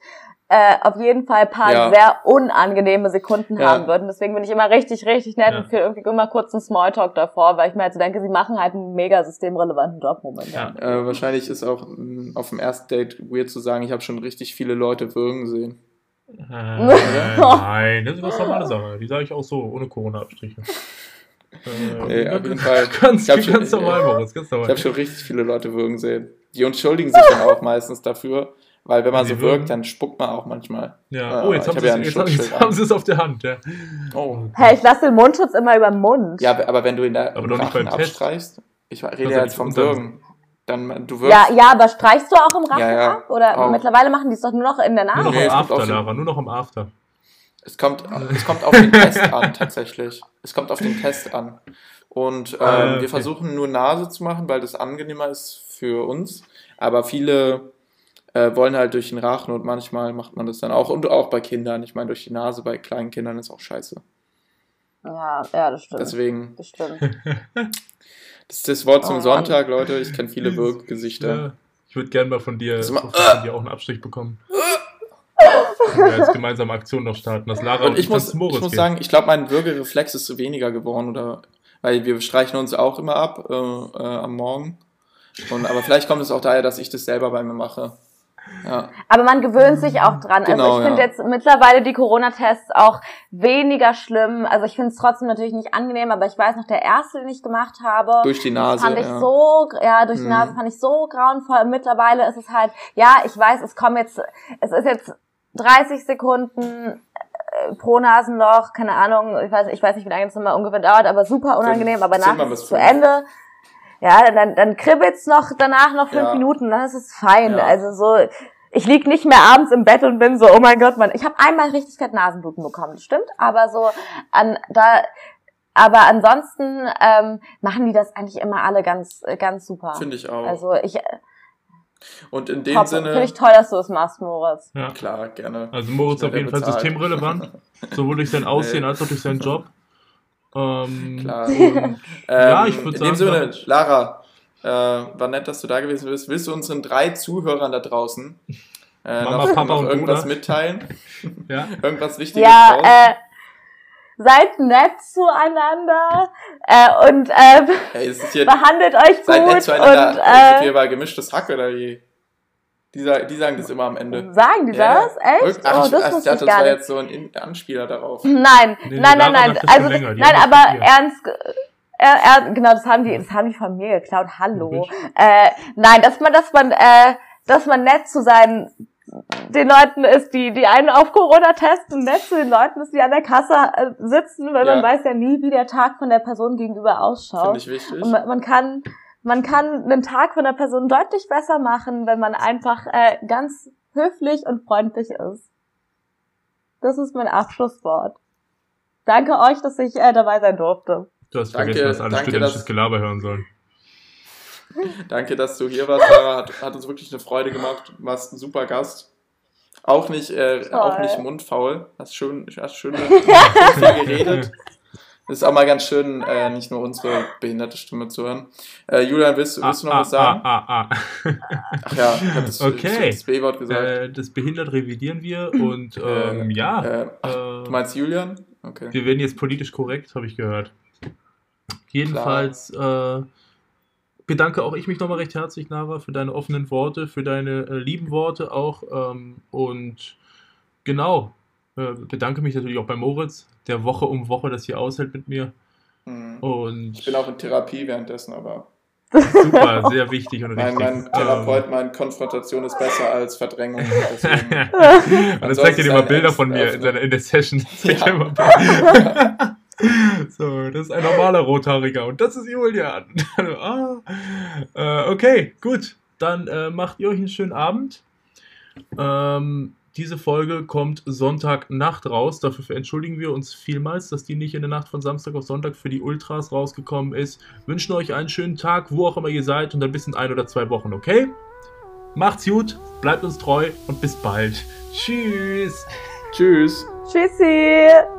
äh, auf jeden Fall ein paar Ja. sehr unangenehme Sekunden Ja. haben würden. Deswegen bin ich immer richtig, richtig nett Ja. und führe irgendwie immer kurz einen Smalltalk davor, weil ich mir halt so denke, sie machen halt einen mega systemrelevanten Job momentan. Ja. Äh, wahrscheinlich ist auch mh, auf dem ersten Date weird zu sagen, ich habe schon richtig viele Leute würgen sehen. Äh, nein, das ist was normale Sache. Die sage ich auch so, ohne Corona-Abstriche. Äh, auf jeden Fall. Ganz, Ich hab schon- ganz normal, Moritz, ganz Ich habe schon richtig viele Leute würgen sehen. Die entschuldigen sich dann auch meistens dafür, weil wenn man Die so wirkt, dann spuckt man auch manchmal. Ja. Oh, jetzt haben hab sie ja jetzt jetzt haben sie es auf der Hand. Ja. Oh. Hey, ich lasse den Mundschutz immer über den Mund. Ja, aber wenn du in der Aber doch nicht Rachen beim Test. abstreichst, ich rede ja ja jetzt vom Würgen. Dann du wirkst. ja, ja, aber streichst du auch im Rachen Ja, ja, ab? Oder auch. mittlerweile machen die es doch nur noch in der Nur Nase. noch Nee, am es kommt After, Lara, nur noch am After. Es kommt, es kommt auf den Test an, tatsächlich. Es kommt auf den Test an. Und ähm, Ah, okay. wir versuchen nur Nase zu machen, weil das angenehmer ist für uns. Aber viele äh, wollen halt durch den Rachen und manchmal macht man das dann auch. Und auch bei Kindern. Ich meine, durch die Nase bei kleinen Kindern ist auch scheiße. Ja, ja, das stimmt. Deswegen, Das stimmt. das ist das Wort zum Oh, Sonntag, Leute. Ich kenne viele Wirkgesichter. Ja, ich würde gerne mal von dir, mal- von dir auch einen Abstrich bekommen. Wir als gemeinsame Aktion noch starten. Das Lara Und ich dann muss, zu Moritz ich muss sagen, ich glaube, mein Würgereflex ist weniger geworden, oder weil wir streichen uns auch immer ab äh, äh, am Morgen. Und, aber vielleicht kommt es auch daher, dass ich das selber bei mir mache. Ja. Aber man gewöhnt sich auch dran. Genau, also ich finde ja. jetzt mittlerweile die Corona-Tests auch weniger schlimm. Also ich finde es trotzdem natürlich nicht angenehm, aber ich weiß noch, der erste, den ich gemacht habe, Durch die Nase. fand ich ja. so, ja, durch die Mhm. Nase fand ich so grauenvoll. Und Mittlerweile ist es halt, ja, ich weiß, es kommen jetzt, es ist jetzt 30 Sekunden äh, pro Nasenloch, keine Ahnung, ich weiß, ich weiß nicht, wie lange das immer ungefähr dauert, aber super unangenehm, aber zehnmal nach bis ist es zu. Ende. Ja, dann, dann kribbelt's noch danach noch fünf Ja. Minuten, dann ist es fein. Ja. Also so, ich lieg nicht mehr abends im Bett und bin so, oh mein Gott, Mann, ich habe einmal richtig fett Nasenbluten bekommen, das stimmt, aber so an da aber ansonsten ähm, machen die das eigentlich immer alle ganz ganz super. Finde ich auch. Also ich Und in dem top, Sinne, finde ich toll, dass du es machst, Moritz. Ja. klar, gerne. Also Moritz auf jeden Fall bezahlt. systemrelevant, sowohl durch sein Aussehen Nee. als auch durch seinen Job. Ähm, Klar. Und, Ähm, Ja, ich würd In dem sagen, Sinne, Lara, äh, war nett, dass du da gewesen bist. Willst du unseren drei Zuhörern da draußen äh, Mama, noch, Papa noch und irgendwas Bruder. mitteilen? ja. Irgendwas Wichtiges Ja, äh, seid nett zueinander äh, und äh, Ey, das ist hier, behandelt euch seid gut nett zueinander. und Äh, äh, hier war gemischtes Hack oder wie? Die, die sagen das immer am Ende. sagen die Ja, das? ja. Echt? Ach, oh, ich, das ach, ich wusste dachte, ich das war jetzt so ein In- Anspieler darauf. Nein, Nee, nein, nein, nein. Also, länger, nein, haben das aber ernst, er, er, genau, das haben die, das haben die von mir geklaut. Hallo. Äh, nein, dass man, dass man, äh, dass man nett zu seinen den Leuten ist, die, die einen auf Corona testen, nett zu den Leuten ist, die an der Kasse äh, sitzen, weil man Ja. weiß ja nie, wie der Tag von der Person gegenüber Finde ausschaut. ich wichtig. Und man, man kann, man kann einen Tag von der Person deutlich besser machen, wenn man einfach äh, ganz höflich und freundlich ist. Das ist mein Abschlusswort. Danke euch, dass ich äh, dabei sein durfte. Du hast Danke, vergessen, dass alle danke, studentisches dass- Gelaber hören sollen. Danke, dass du hier warst, Lara. Hat, hat uns wirklich eine Freude gemacht. Du warst ein super Gast. Auch nicht, äh, auch nicht mundfaul. Hast schön, hast schön geredet. Ist auch mal ganz schön, äh, nicht nur unsere behinderte Stimme zu hören. Äh, Julian, willst, willst du noch ah, was sagen? Ah, ah, ah. Ach ja, ich habe das, Okay. das B-Wort gesagt. Äh, das behindert revidieren wir und ähm, ja, äh, ach, äh, du meinst Julian? Okay. wir werden jetzt politisch korrekt, habe ich gehört. Jedenfalls äh, bedanke auch ich mich nochmal recht herzlich, Nara, für deine offenen Worte, für deine äh, lieben Worte auch. Ähm, und genau, äh, bedanke mich natürlich auch bei Moritz, der Woche um Woche das hier aushält mit mir. Hm. Und Ich bin auch in Therapie währenddessen, aber super, sehr wichtig und mein, richtig. mein Therapeut meint, Konfrontation ist besser als Verdrängung. Deswegen, Ähm, und dann zeigt er dir mal Bilder von mir in, seiner, in der Session. Ja. so, das ist ein normaler Rothaariger und das ist Julian. ah. äh, okay, gut. Dann äh, macht ihr euch einen schönen Abend. Ähm, diese Folge kommt Sonntagnacht raus. Dafür entschuldigen wir uns vielmals, dass die nicht in der Nacht von Samstag auf Sonntag für die Ultras rausgekommen ist. Wünschen euch einen schönen Tag, wo auch immer ihr seid, und dann bis in ein oder zwei Wochen, okay? Macht's gut, bleibt uns treu und bis bald. Tschüss. Tschüss. Tschüssi!